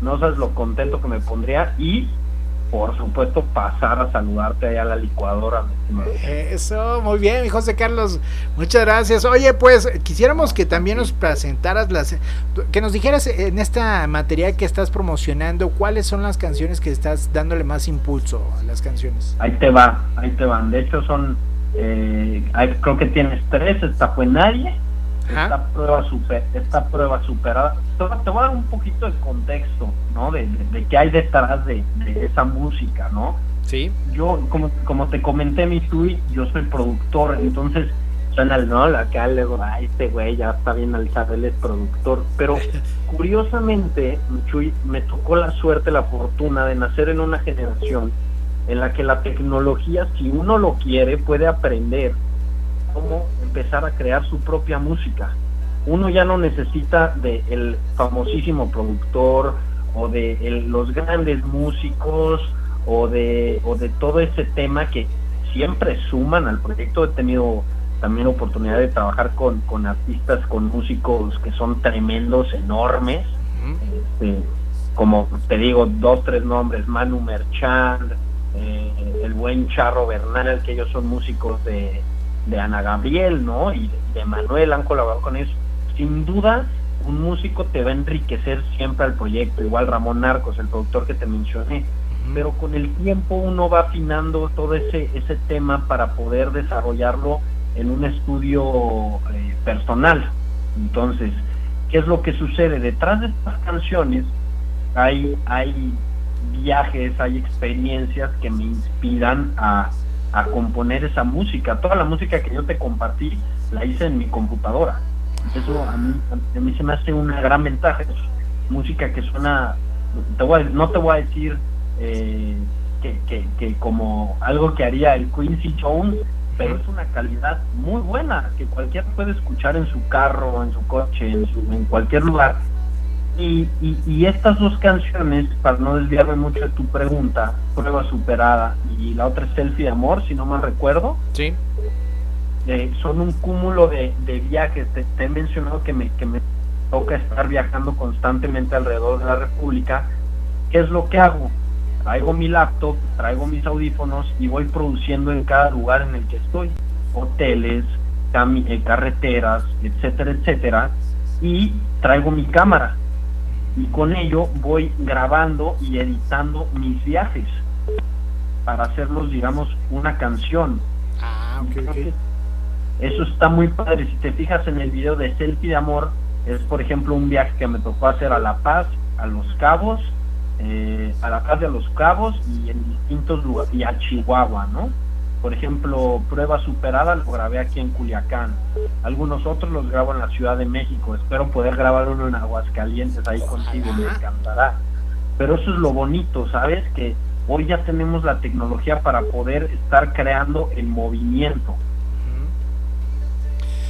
no sabes lo contento que me pondría, y por supuesto, pasar a saludarte allá a la licuadora. Eso, muy bien, mi José Carlos. Muchas gracias. Oye, pues quisiéramos que también nos presentaras las. que nos dijeras en esta materia que estás promocionando, cuáles son las canciones que estás dándole más impulso a las canciones. Ahí te va, ahí te van. De hecho, son. Eh, creo que tienes tres. Esta fue Nadie esta prueba, super, esta prueba superada. Te, voy a dar un poquito de contexto, ¿no? De, de, qué hay detrás de, esa música, ¿no? Sí. Yo, como, como te comenté, mi tweet, yo soy productor, entonces suena el no, acá luego, ay, este güey ya está bien alzado, él es productor. Pero *laughs* curiosamente, Chuy, me tocó la suerte, la fortuna de nacer en una generación en la que la tecnología, si uno lo quiere, puede aprender cómo empezar a crear su propia música. Uno ya no necesita de el famosísimo productor o de los grandes músicos o de, o de todo ese tema que siempre suman al proyecto. He tenido también oportunidad de trabajar con, con artistas, con músicos que son tremendos, enormes. Este, como te digo, dos, tres nombres, Manu Merchand, eh, el buen Charro Bernal, que ellos son músicos de, de Ana Gabriel, ¿no? Y de, Manuel han colaborado con ellos. Sin duda, un músico te va a enriquecer siempre al proyecto, igual Ramón Narcos, el productor que te mencioné. Pero con el tiempo uno va afinando todo ese, ese tema para poder desarrollarlo en un estudio eh, personal. Entonces, ¿qué es lo que sucede? Detrás de estas canciones hay, hay viajes, hay experiencias que me inspiran a, a componer esa música. Toda la música que yo te compartí la hice en mi computadora. Eso a mí, a mí se me hace una gran ventaja. Es música que suena, te voy no te voy a decir eh, que, que, que, como algo que haría el Quincy Jones, pero es una calidad muy buena que cualquiera puede escuchar en su carro, en su coche, en, su, en cualquier lugar y, y, estas dos canciones, para no desviarme mucho de tu pregunta, Prueba Superada y la otra es Selfie de Amor, si no mal recuerdo. Sí. Eh, son un cúmulo de, de viajes. Te, he mencionado que me, que me toca estar viajando constantemente alrededor de la República. ¿Qué es lo que hago? Traigo mi laptop, traigo mis audífonos y voy produciendo en cada lugar en el que estoy. Hoteles, eh, carreteras, etcétera, etcétera. Y traigo mi cámara y con ello voy grabando y editando mis viajes para hacerlos, digamos, una canción. Ah, Eso está muy padre. Si te fijas en el video de Selfie de Amor, es por ejemplo un viaje que me tocó hacer a La Paz, a Los Cabos, eh, a La Paz de Los Cabos y en distintos lugares, y a Chihuahua, ¿no? Por ejemplo, Prueba Superada lo grabé aquí en Culiacán. Algunos otros los grabo en la Ciudad de México. Espero poder grabar uno en Aguascalientes ahí contigo, me encantará. Pero eso es lo bonito, ¿sabes? Que hoy ya tenemos la tecnología para poder estar creando el movimiento.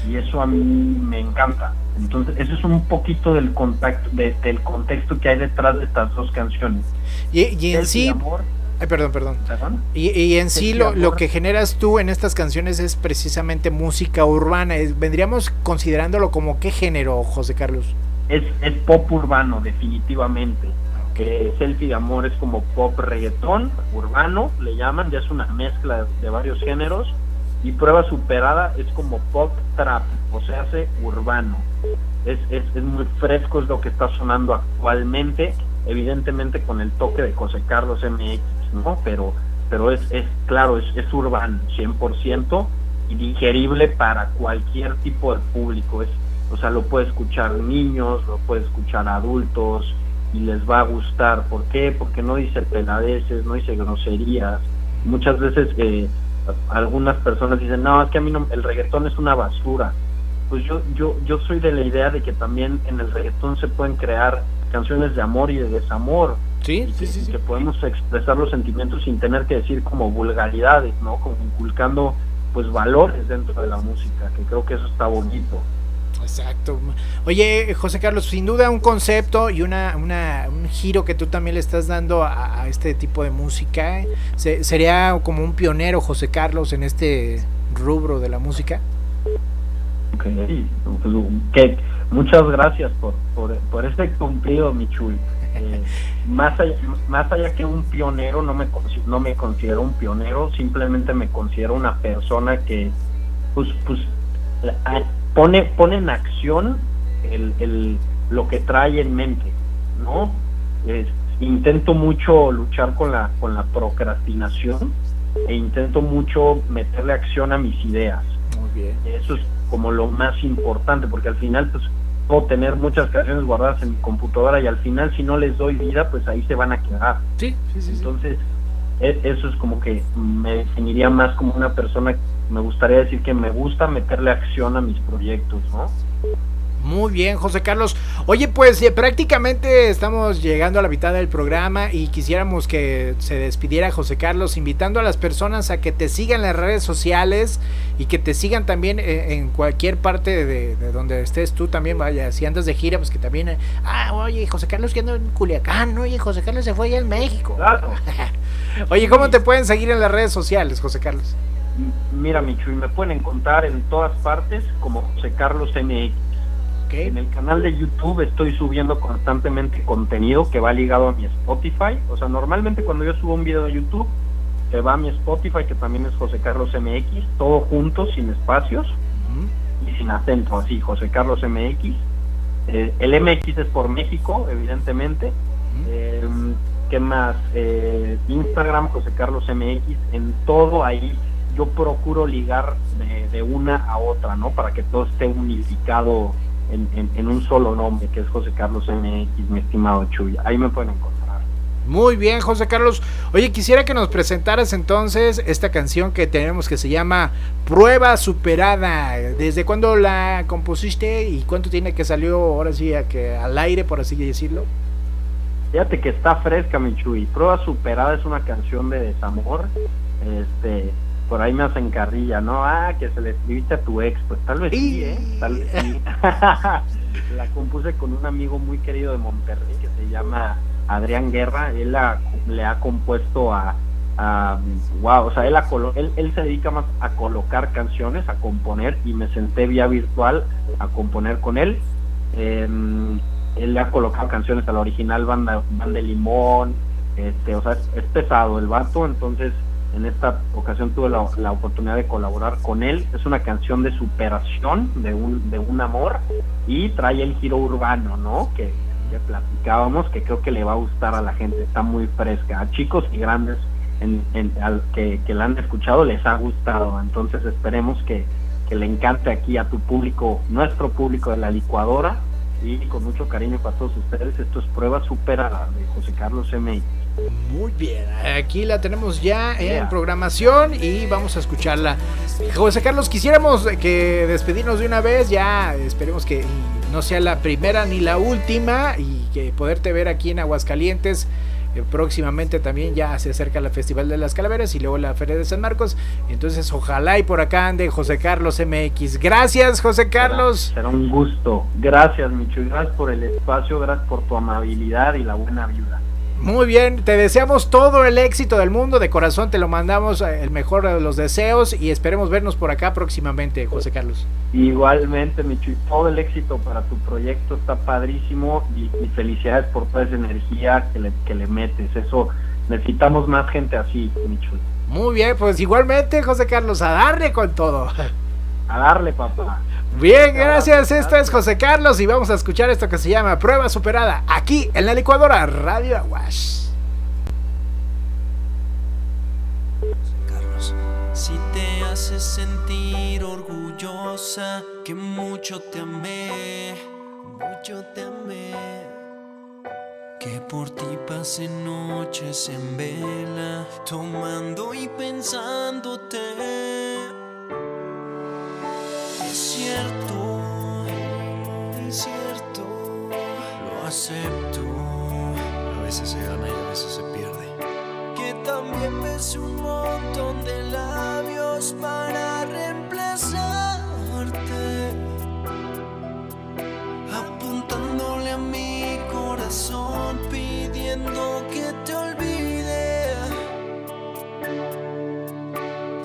Y eso a mí me encanta. Entonces, eso es un poquito del contacto, del contexto que hay detrás de estas dos canciones. Y, y en sí, Ay, perdón, perdón. Y, en sí lo, lo, que generas tú en estas canciones es precisamente música urbana. Vendríamos considerándolo como qué género, José Carlos. Es, es pop urbano, definitivamente. Que Selfie de Amor es como pop reggaetón, urbano, le llaman, ya es una mezcla de varios géneros. Y Prueba Superada es como pop trap, o sea, hace urbano. Es, es, es muy fresco, es lo que está sonando actualmente evidentemente con el toque de José Carlos MX ¿no? Pero, pero es, es claro, es, es urbano, 100% y digerible para cualquier tipo de público. Es, o sea, lo puede escuchar niños, lo puede escuchar adultos y les va a gustar. ¿Por qué? Porque no dice peladeces, no dice groserías. Muchas veces eh, algunas personas dicen, no, es que a mí no, el reggaetón es una basura. Pues yo, yo, yo soy de la idea de que también en el reggaetón se pueden crear canciones de amor y de desamor. Sí, sí, sí, que podemos expresar los sentimientos sin tener que decir como vulgaridades, ¿no? Como inculcando pues valores dentro de la música, que creo que eso está bonito. Exacto. Oye, José Carlos, sin duda un concepto y una, una un giro que tú también le estás dando a, a este tipo de música. Se, ¿Sería como un pionero José Carlos en este rubro de la música? Ok, pues, que muchas gracias por, por, por este cumplido, Michuy. Eh, *laughs* más, allá, más allá que un pionero, no me, no me considero un pionero, simplemente me considero una persona que pues, pues pone, pone en acción el, el, lo que trae en mente, ¿no? Es, intento mucho luchar con la, con la procrastinación e intento mucho meterle acción a mis ideas. Muy bien. Eso es como lo más importante, porque al final, pues, puedo tener muchas canciones guardadas en mi computadora y al final, si no les doy vida, pues ahí se van a quedar. Sí, sí, sí. Entonces, e, eso es como que me definiría más como una persona me gustaría decir que me gusta meterle acción a mis proyectos, ¿no? Muy bien, José Carlos. Oye, pues eh, prácticamente estamos llegando a la mitad del programa y quisiéramos que se despidiera José Carlos, invitando a las personas a que te sigan en las redes sociales y que te sigan también eh, en cualquier parte de, de, donde estés tú también. Vaya, si andas de gira, pues que también. Ah, oye, José Carlos que anda en Culiacán, oye, José Carlos se fue allá en México. Claro. *laughs* oye, ¿cómo te pueden seguir en las redes sociales, José Carlos? Mira, Michu, y me pueden encontrar en todas partes como José Carlos MX. Okay. En el canal de YouTube estoy subiendo constantemente contenido que va ligado a mi Spotify. O sea, normalmente cuando yo subo un video de YouTube, se va a mi Spotify, que también es José Carlos MX, todo junto, sin espacios uh -huh. y sin acento, así, José Carlos MX. Eh, el MX es por México, evidentemente. Uh -huh. eh, ¿Qué más? Eh, Instagram, José Carlos MX, en todo ahí yo procuro ligar de, de, una a otra, ¿no? Para que todo esté unificado en, en, en, un solo nombre, que es José Carlos MX, mi estimado Chuy. Ahí me pueden encontrar. Muy bien, José Carlos. Oye, quisiera que nos presentaras entonces esta canción que tenemos que se llama Prueba Superada. ¿Desde cuándo la compusiste y cuánto tiene que salió ahora sí a que, al aire, por así decirlo? Fíjate que está fresca, mi Chuy. Prueba Superada es una canción de desamor. Este, por ahí me hacen carrilla, ¿no? Ah, que se le escribiste a tu ex, pues tal vez sí, ¿eh? Tal vez sí. *laughs* la compuse con un amigo muy querido de Monterrey que se llama Adrián Guerra, él la, le ha compuesto a, a wow, o sea, él, a, él, él se dedica más a colocar canciones, a componer, y me senté vía virtual a componer con él. Eh, él le ha colocado canciones a la original banda, banda de Limón, este, o sea, es, es pesado el vato, entonces en esta ocasión tuve la, la, oportunidad de colaborar con él. Es una canción de superación, de un, de un amor, y trae el giro urbano, ¿no? Que, que platicábamos, que creo que le va a gustar a la gente. Está muy fresca. A chicos y grandes en, en, al, que, que la han escuchado les ha gustado. Entonces esperemos que, que le encante aquí a tu público, nuestro público de la licuadora. Y con mucho cariño para todos ustedes, esto es Prueba Supera de José Carlos M. Muy bien, aquí la tenemos ya en programación y vamos a escucharla. José Carlos, quisiéramos que despedirnos de una vez, ya esperemos que no sea la primera ni la última y que poderte ver aquí en Aguascalientes. Eh, próximamente también ya se acerca el Festival de las Calaveras y luego la Feria de San Marcos. Entonces, ojalá y por acá ande José Carlos MX. Gracias, José Carlos. Será, será un gusto. Gracias, Micho. Gracias por el espacio, gracias por tu amabilidad y la buena vida. Muy bien, te deseamos todo el éxito del mundo, de corazón te lo mandamos eh, el mejor de los deseos y esperemos vernos por acá próximamente, José Carlos. Igualmente, Michu, todo el éxito para tu proyecto está padrísimo y, y felicidades por toda esa energía que le, que le metes, eso necesitamos más gente así, Michu. Muy bien, pues igualmente, José Carlos, a darle con todo. *laughs* A darle, papá. Bien, gracias. Esto es José Carlos y vamos a escuchar esto que se llama Prueba Superada aquí en la licuadora Radio Aguas. Carlos, si te hace sentir orgullosa que mucho te amé, mucho te amé. Que por ti pasé noches en vela, tomando y pensándote Cierto, incierto, incierto. Lo acepto. A veces se gana y a veces se pierde. Que también ves un montón de labios para reemplazarte. Apuntándole a mi corazón, pidiendo que te olvide.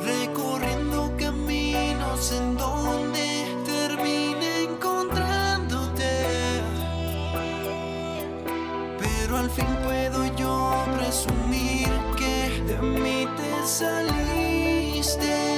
Recorriendo caminos en que de mí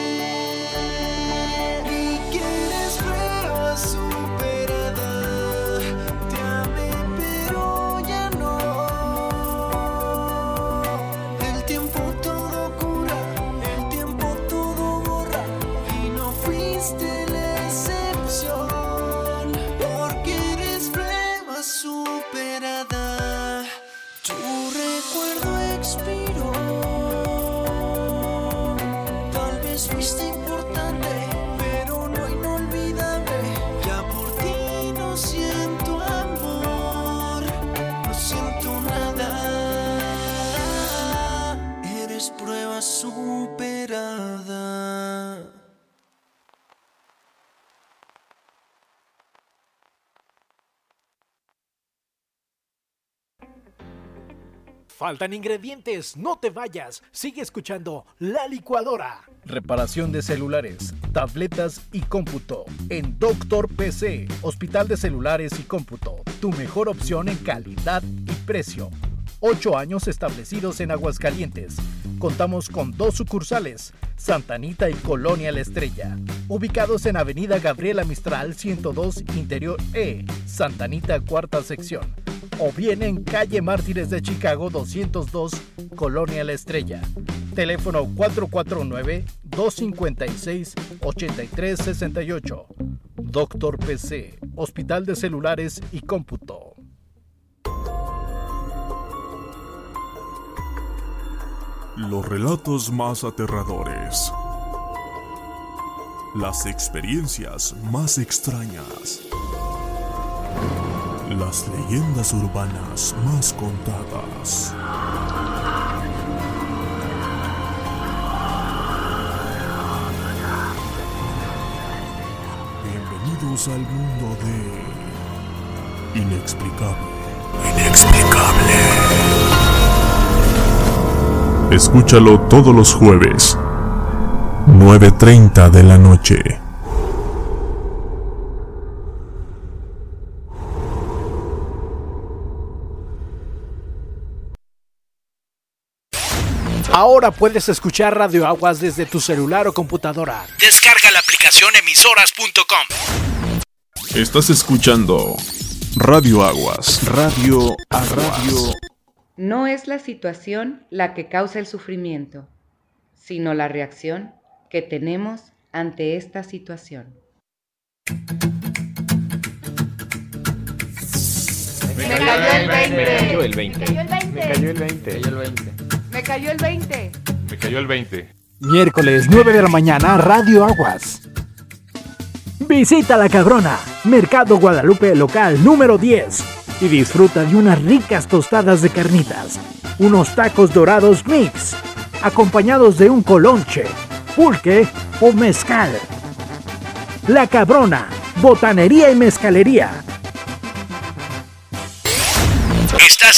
Faltan ingredientes, no te vayas. Sigue escuchando La Licuadora. Reparación de celulares, tabletas y cómputo. En Doctor PC, Hospital de Celulares y Cómputo. Tu mejor opción en calidad y precio. Ocho años establecidos en Aguascalientes. Contamos con dos sucursales, Santa Anita y Colonia La Estrella. Ubicados en Avenida Gabriela Mistral 102 Interior E, Santa Anita Cuarta Sección. O bien en Calle Mártires de Chicago 202 Colonia La Estrella. Teléfono 449-256-8368. Doctor PC, Hospital de Celulares y Cómputo. Los relatos más aterradores. Las experiencias más extrañas. Las leyendas urbanas más contadas. Bienvenidos al mundo de... Inexplicable. Inexplicable. Escúchalo todos los jueves, 9.30 de la noche. Ahora puedes escuchar Radio Aguas desde tu celular o computadora. Descarga la aplicación emisoras.com. Estás escuchando Radio Aguas. Radio a radio. No es la situación la que causa el sufrimiento, sino la reacción que tenemos ante esta situación. Me cayó el 20. Me cayó el 20. Me cayó el 20. Me cayó el 20. Me cayó el 20. Me cayó el 20. Miércoles 9 de la mañana, Radio Aguas. Visita La Cabrona, Mercado Guadalupe local número 10 y disfruta de unas ricas tostadas de carnitas, unos tacos dorados mix, acompañados de un colonche, pulque o mezcal. La Cabrona, botanería y mezcalería.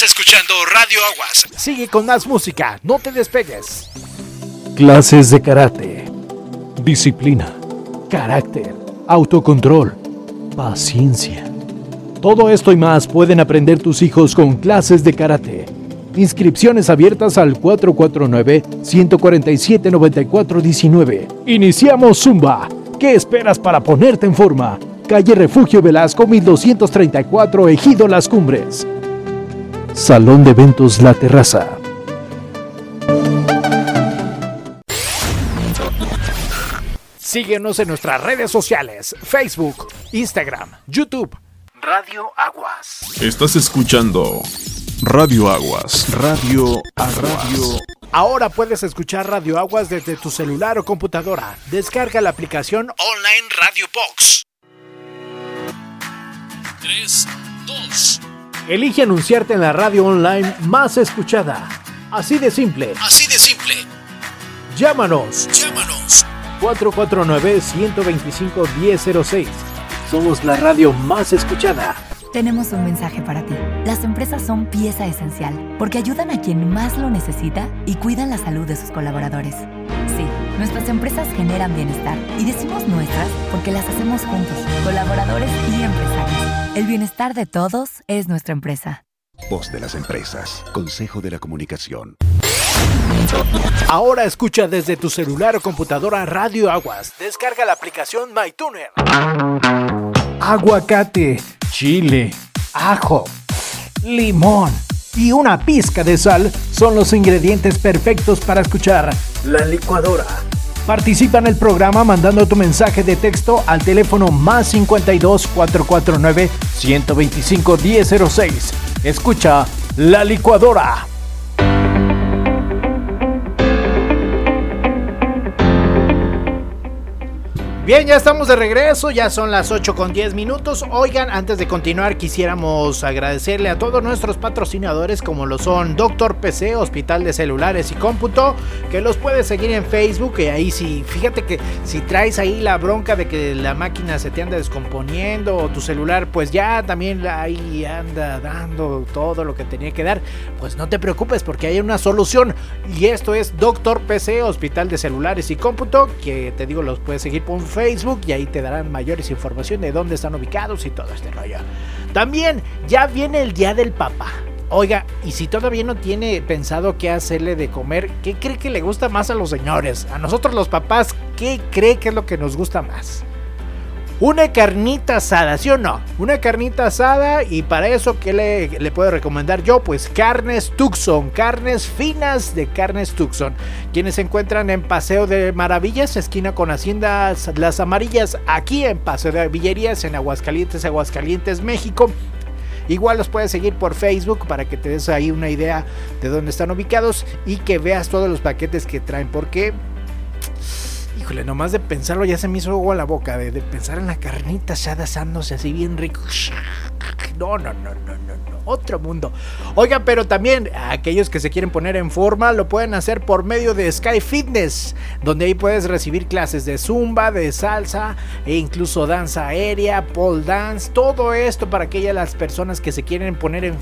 Estás escuchando Radio Aguas. Sigue con más música, no te despegues. Clases de karate, disciplina, carácter, autocontrol, paciencia. Todo esto y más pueden aprender tus hijos con clases de karate. Inscripciones abiertas al 449-147-9419. Iniciamos Zumba. ¿Qué esperas para ponerte en forma? Calle Refugio Velasco 1234 Ejido Las Cumbres. Salón de Eventos La Terraza. Síguenos en nuestras redes sociales, Facebook, Instagram, YouTube. Radio Aguas. Estás escuchando Radio Aguas. Radio a radio. Ahora puedes escuchar Radio Aguas desde tu celular o computadora. Descarga la aplicación Online Radio Box. 3, 2. Elige anunciarte en la radio online más escuchada. Así de simple. Así de simple. Llámanos. Llámanos. 449-125-1006. Somos la radio más escuchada. tenemos un mensaje para ti. Las empresas son pieza esencial porque ayudan a quien más lo necesita y cuidan la salud de sus colaboradores. Sí, nuestras empresas generan bienestar y decimos nuestras porque las hacemos juntos, colaboradores y empresarios. El bienestar de todos es nuestra empresa. Voz de las empresas, Consejo de la Comunicación. Ahora escucha desde tu celular o computadora Radio Aguas. Descarga la aplicación MyTuner. Aguacate, chile, ajo, limón y una pizca de sal son los ingredientes perfectos para escuchar la licuadora. Participa en el programa mandando tu mensaje de texto al teléfono más 52 449 125 1006. Escucha la licuadora. Bien, ya estamos de regreso, ya son las 8 con 10 minutos. Oigan, antes de continuar quisiéramos agradecerle a todos nuestros patrocinadores como lo son Doctor PC, Hospital de Celulares y Cómputo, que los puedes seguir en Facebook y ahí sí, fíjate que si traes ahí la bronca de que la máquina se te anda descomponiendo o tu celular pues ya también ahí anda dando todo lo que tenía que dar, pues no te preocupes porque hay una solución y esto es Doctor PC, Hospital de Celulares y Cómputo, que te digo los puedes seguir por Facebook Facebook y ahí te darán mayores información de dónde están ubicados y todo este rollo. También ya viene el Día del Papá. Oiga, y si todavía no tiene pensado qué hacerle de comer, ¿qué cree que le gusta más a los señores? A nosotros los papás, ¿qué cree que es lo que nos gusta más? Una carnita asada, ¿sí o no? Una carnita asada y para eso, ¿qué le, puedo recomendar yo? Pues carnes Tucson, carnes finas de carnes Tucson, quienes se encuentran en Paseo de Maravillas, esquina con Haciendas Las Amarillas, aquí en Paseo de Villerías, en Aguascalientes, Aguascalientes, México. Igual los puedes seguir por Facebook para que te des ahí una idea de dónde están ubicados y que veas todos los paquetes que traen, porque nomás de pensarlo ya se me hizo agua a la boca, de, de pensar en la carnita asada asándose así bien rico. No, no, no, no, no, otro mundo. Oiga, pero también aquellos que se quieren poner en forma lo pueden hacer por medio de Sky Fitness, donde ahí puedes recibir clases de zumba, de salsa e incluso danza aérea, pole dance, todo esto para aquellas las personas que se quieren poner en,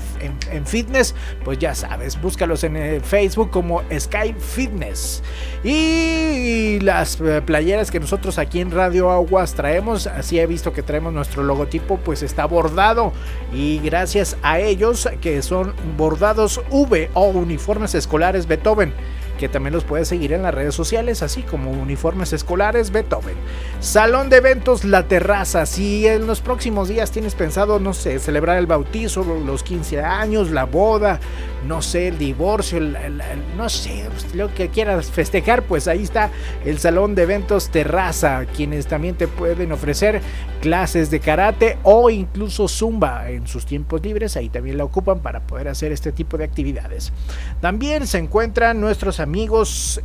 en, fitness, pues ya sabes, búscalos en eh, Facebook como Sky Fitness. Y las eh, playeras que nosotros aquí en Radio Aguas traemos, así he visto que traemos nuestro logotipo, pues está bordado y gracias a ellos que son bordados V o uniformes escolares Beethoven que también los puedes seguir en las redes sociales, así como uniformes escolares Beethoven. Salón de eventos La Terraza. Si en los próximos días tienes pensado, no sé, celebrar el bautizo, los 15 años, la boda, no sé, el divorcio, no sé, pues, lo que quieras festejar, pues ahí está el Salón de Eventos Terraza, quienes también te pueden ofrecer clases de karate o incluso zumba en sus tiempos libres, ahí también la ocupan para poder hacer este tipo de actividades. También se encuentran nuestros amigos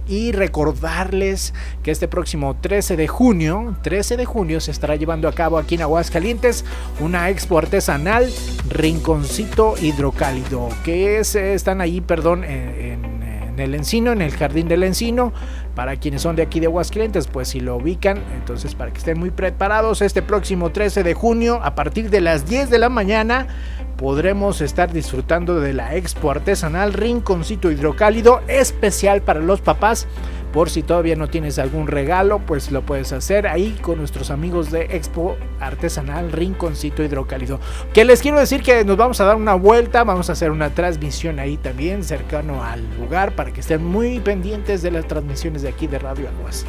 y recordarles que este próximo 13 de junio, 13 de junio se estará llevando a cabo aquí en Aguascalientes una expo artesanal Rinconcito Hidrocálido, que es, están ahí, perdón, en el encino, en el jardín del encino. Para quienes son de aquí de Aguascalientes, pues si lo ubican, entonces para que estén muy preparados, este próximo 13 de junio, a partir de las 10 de la mañana, podremos estar disfrutando de la expo artesanal Rinconcito Hidrocálido, especial para los papás. Por si todavía no tienes algún regalo, pues lo puedes hacer ahí con nuestros amigos de Expo Artesanal Rinconcito Hidrocálido. Que les quiero decir que nos vamos a dar una vuelta, vamos a hacer una transmisión ahí también cercano al lugar para que estén muy pendientes de las transmisiones de aquí de Radio Aguas.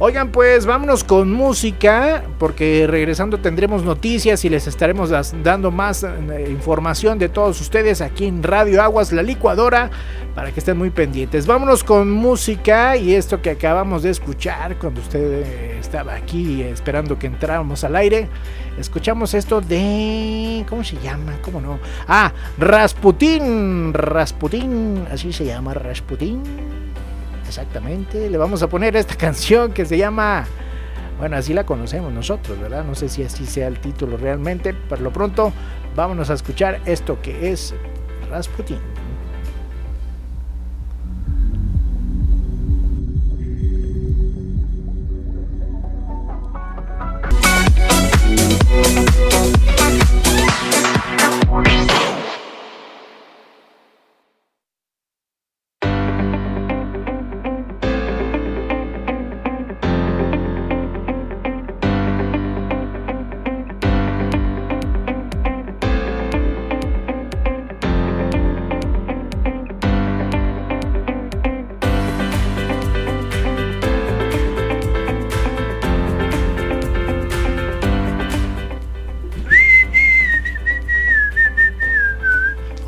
Oigan, pues vámonos con música, porque regresando tendremos noticias y les estaremos dando más eh, información de todos ustedes aquí en Radio Aguas, la licuadora, para que estén muy pendientes. Vámonos con música y esto que acabamos de escuchar cuando usted estaba aquí esperando que entráramos al aire. Escuchamos esto de... ¿Cómo se llama? ¿Cómo no? Ah, Rasputín. Rasputín. Así se llama Rasputín. Exactamente. Le vamos a poner esta *laughs* canción que se llama... Bueno, así la conocemos nosotros, ¿verdad? No sé si así sea el título realmente. Por lo pronto, vámonos a escuchar esto que es Rasputín.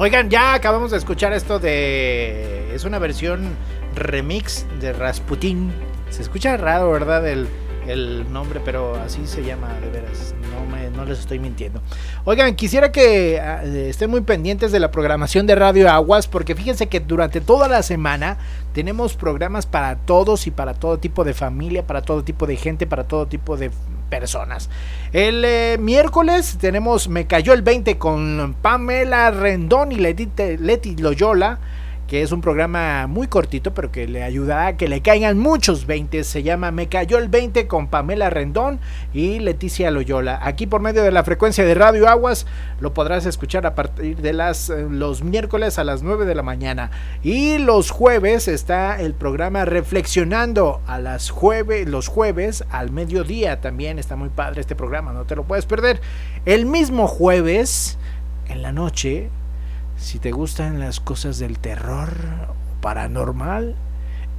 Oigan, ya acabamos de escuchar esto de. Es una versión remix de Rasputin. Se escucha raro, ¿verdad? El, el nombre, pero así se llama, de veras. No, me, no les estoy mintiendo. Oigan, quisiera que ah, estén muy pendientes de la programación de Radio Aguas, porque fíjense que durante toda la semana tenemos programas para todos y para todo tipo de familia, para todo tipo de gente, para todo tipo de personas. El eh, miércoles tenemos Me cayó el 20 con Pamela Rendón y Leti, Leti Loyola que es un programa muy cortito, pero que le ayuda a que le caigan muchos 20. Se llama Me cayó el 20 con Pamela Rendón y Leticia Loyola. Aquí por medio de la frecuencia de Radio Aguas lo podrás escuchar a partir de las eh, los miércoles a las 9 de la mañana. Y los jueves está el programa Reflexionando a las jueves, los jueves al mediodía. También está muy padre este programa, no te lo puedes perder. El mismo jueves en la noche si te gustan las cosas del terror paranormal,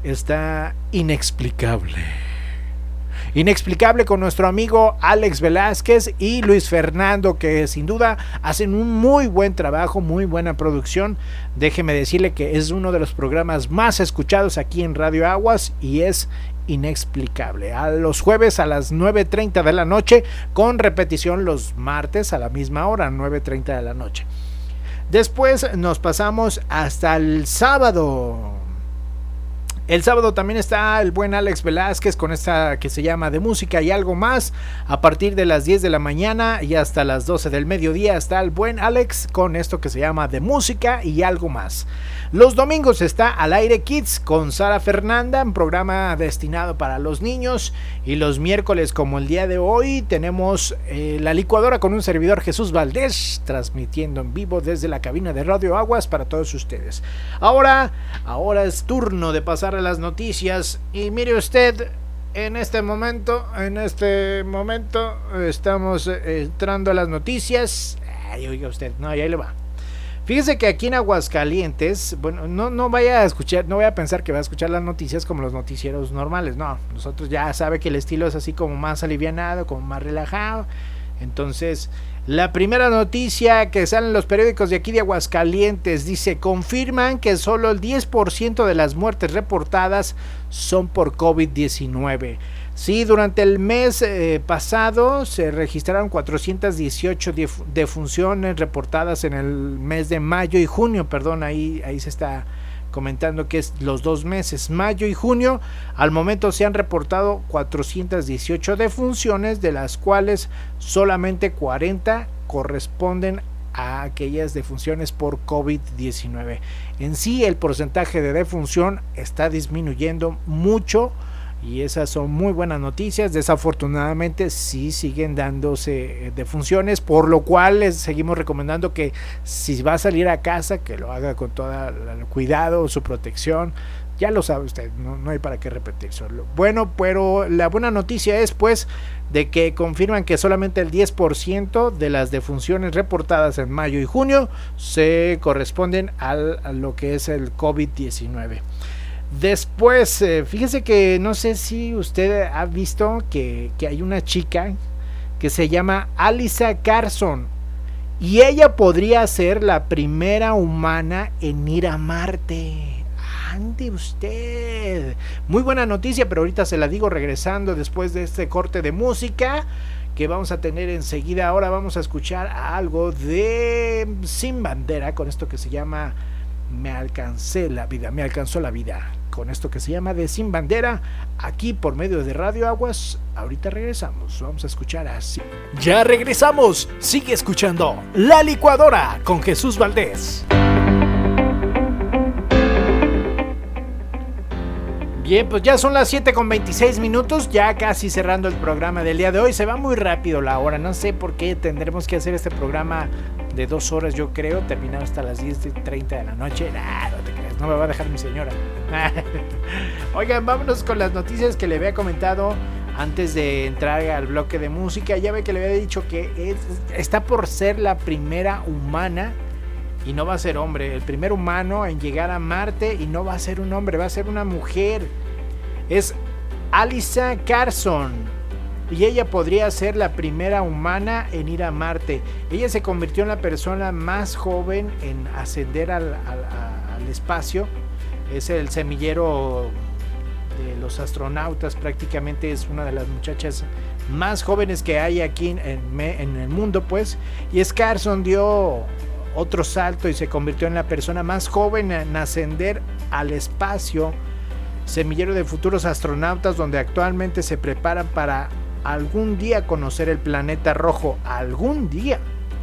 está inexplicable. Inexplicable con nuestro amigo Alex Velázquez y Luis Fernando, que sin duda hacen un muy buen trabajo, muy buena producción. Déjeme decirle que es uno de los programas más escuchados aquí en Radio Aguas y es inexplicable. A los jueves a las 9.30 de la noche, con repetición los martes a la misma hora, 9.30 de la noche. Después nos pasamos hasta el sábado. El sábado también está el buen Alex Velázquez con esta que se llama de música y algo más. A partir de las 10 de la mañana y hasta las 12 del mediodía está el buen Alex con esto que se llama de música y algo más. Los domingos está Al aire Kids con Sara Fernanda, un programa destinado para los niños. Y los miércoles, como el día de hoy, tenemos eh, la licuadora con un servidor Jesús Valdés, transmitiendo en vivo desde la cabina de Radio Aguas para todos ustedes. Ahora, ahora es turno de pasar las noticias. Y mire usted, en este momento, en este momento, estamos eh, entrando a las noticias. Ay, oiga usted, no, ahí le va. Fíjese que aquí en Aguascalientes, bueno, no, no vaya a escuchar, no vaya a pensar que va a escuchar las noticias como los noticieros normales, no. Nosotros ya sabe que el estilo es así como más alivianado, como más relajado. Entonces, la primera noticia que sale en los periódicos de aquí de Aguascalientes dice, confirman que solo el 10% de las muertes reportadas son por COVID-19. Sí, durante el mes eh, pasado se registraron 418 defunciones reportadas en el mes de mayo y junio, perdón, ahí, ahí se está comentando que es los dos meses, mayo y junio. Al momento se han reportado 418 defunciones, de las cuales solamente 40 corresponden a aquellas defunciones por COVID-19. En sí, el porcentaje de defunción está disminuyendo mucho y esas son muy buenas noticias. Desafortunadamente sí siguen dándose eh, defunciones, por lo cual les seguimos recomendando que si va a salir a casa, que lo haga con todo el cuidado, su protección. Ya lo sabe usted, no, hay para qué repetir solo. Bueno, pero la buena noticia es pues de que confirman que solamente el 10% de las defunciones reportadas en mayo y junio se corresponden al, a lo que es el COVID-19. Después, eh, fíjese que no sé si usted ha visto que, hay una chica que se llama Alisa Carson. Y ella podría ser la primera humana en ir a Marte. Ande usted. Muy buena noticia, pero ahorita se la digo regresando después de este corte de música que vamos a tener enseguida. Ahora vamos a escuchar algo de Sin Bandera con esto que se llama Me alcancé la vida, me alcanzó la vida con esto que se llama de Sin Bandera, aquí por medio de Radio Aguas. Ahorita regresamos, vamos a escuchar así. Ya regresamos, sigue escuchando La Licuadora con Jesús Valdés. Bien, pues ya son las 7 con 26 minutos, ya casi cerrando el programa del día de hoy. Se va muy rápido la hora, no sé por qué tendremos que hacer este programa de dos horas, yo creo, terminar hasta las 10.30 de la noche. no te no me va a dejar mi señora. *laughs* Oigan, vámonos con las noticias que le había comentado antes de entrar al bloque de música. Ya ve que le había dicho que está por ser la primera humana y no va a ser hombre. El primer humano en llegar a Marte y no va a ser un hombre, va a ser una mujer. Es Alisa Carson. y ella podría ser la primera humana en ir a Marte. Ella se convirtió en la persona más joven en ascender al, al, al espacio. Es el semillero de los astronautas, prácticamente es una de las muchachas más jóvenes que hay aquí en, en, el mundo, pues. Y Scarson dio otro salto y se convirtió en la persona más joven en ascender al espacio, semillero de futuros astronautas, donde actualmente se preparan para algún día conocer el planeta rojo, algún día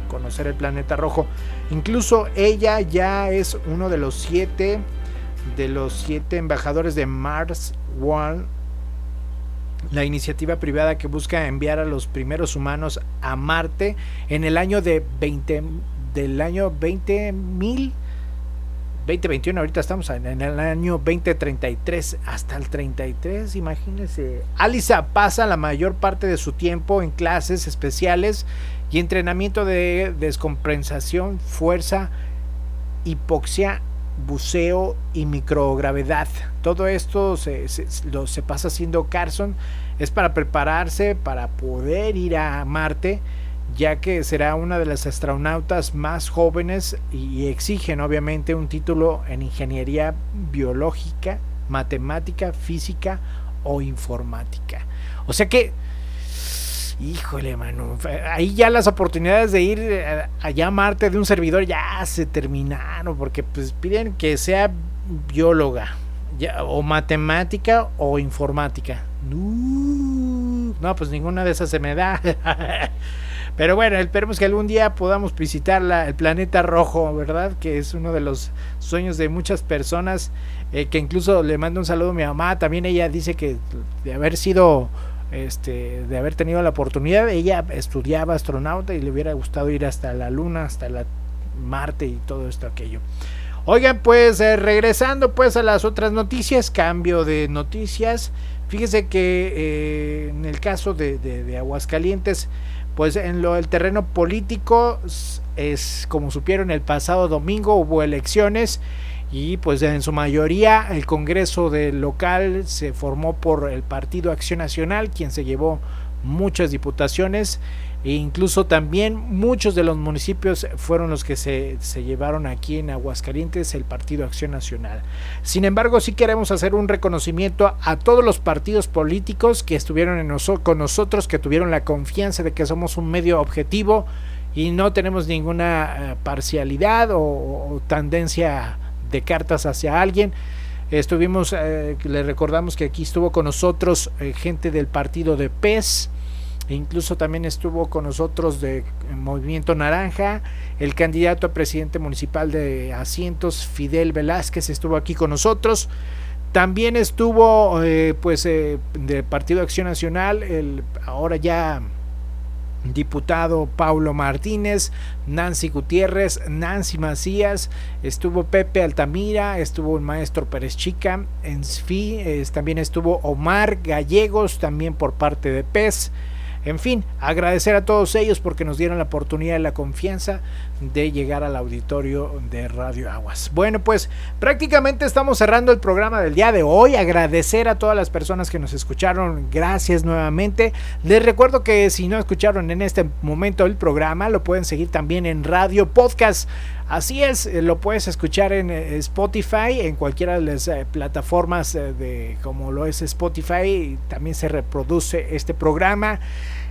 conocer el planeta rojo. Incluso ella ya es uno de los siete de los siete embajadores de Mars One, la iniciativa privada que busca enviar a los primeros humanos a Marte en el año de 20 del año 20.000 2021, ahorita estamos en el año 2033 hasta el 33, imagínense. Alisa pasa la mayor parte de su tiempo en clases especiales y entrenamiento de descompensación, fuerza, hipoxia buceo y microgravedad. Todo esto se, lo, se pasa haciendo Carson. Es para prepararse para poder ir a Marte, ya que será una de las astronautas más jóvenes y exigen obviamente un título en ingeniería biológica, matemática, física o informática. O sea que Híjole, mano. Ahí ya las oportunidades de ir eh, allá a Marte de un servidor ya se terminaron. Porque pues piden que sea bióloga. o matemática o informática. No, pues ninguna de esas se me da. *laughs* Pero bueno, esperemos que algún día podamos visitar el planeta rojo, ¿verdad? Que es uno de los sueños de muchas personas. Eh, que incluso le mando un saludo a mi mamá. También ella dice que de haber sido este, de haber tenido la oportunidad. Ella estudiaba astronauta y le hubiera gustado ir hasta la Luna, hasta la Marte y todo esto aquello. Oigan, pues eh, regresando pues a las otras noticias, cambio de noticias. Fíjese que eh, en el caso de, de, Aguascalientes, pues en lo el terreno político es como supieron el pasado domingo hubo elecciones y pues en su mayoría el Congreso del local se formó por el Partido Acción Nacional, quien se llevó muchas diputaciones e incluso también muchos de los municipios fueron los que se, se, llevaron aquí en Aguascalientes el Partido Acción Nacional. Sin embargo, sí queremos hacer un reconocimiento a todos los partidos políticos que estuvieron con nosotros, que tuvieron la confianza de que somos un medio objetivo y no tenemos ninguna eh, parcialidad o tendencia de cartas hacia alguien. Estuvimos, eh, le recordamos que aquí estuvo con nosotros eh, gente del partido de PES, incluso también estuvo con nosotros de Movimiento Naranja, el candidato a presidente municipal de Asientos, Fidel Velázquez, estuvo aquí con nosotros. También estuvo, eh, pues, del Partido Acción Nacional, el ahora ya diputado Paulo Martínez, Nancy Gutiérrez, Nancy Macías, estuvo Pepe Altamira, estuvo el maestro Pérez Chica, en fin, también estuvo Omar Gallegos, también por parte de PES. En fin, agradecer a todos ellos porque nos dieron la oportunidad y la confianza de llegar al auditorio de Radio Aguas. Bueno, pues prácticamente estamos cerrando el programa del día de hoy. Agradecer a todas las personas que nos escucharon. Gracias nuevamente. Les recuerdo que si no escucharon en este momento el programa, lo pueden seguir también en Radio Podcast. Así es, eh, lo puedes escuchar en eh, Spotify, en cualquiera de las eh, plataformas de como lo es Spotify, también se reproduce este programa.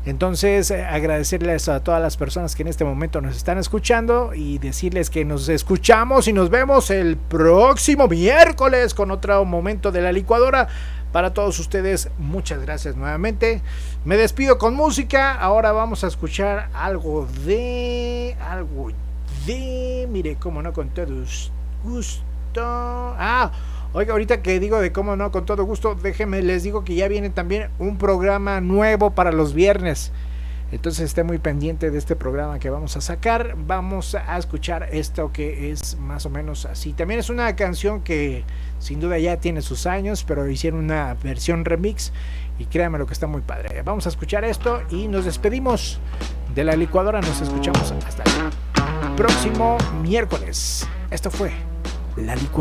Entonces, agradecerles a todas las personas que en este momento nos están escuchando y decirles que nos escuchamos y nos vemos el próximo miércoles con otro momento de la licuadora. Para todos ustedes, muchas gracias nuevamente. Me despido con música. Ahora vamos a escuchar algo de. algo de, mire, cómo no, con todo gusto. Ah, oiga, ahorita que digo de cómo no, con todo gusto, déjenme, les digo que ya viene también un programa nuevo para los viernes. Entonces esté muy pendiente de este programa que vamos a sacar. Vamos a escuchar esto que es más o menos así. También es una canción que sin duda ya tiene sus años, pero hicieron una versión remix y créanme lo que está muy padre. Vamos a escuchar esto y nos despedimos de la licuadora. Nos escuchamos hasta el próximo miércoles. Esto fue La Licuadora.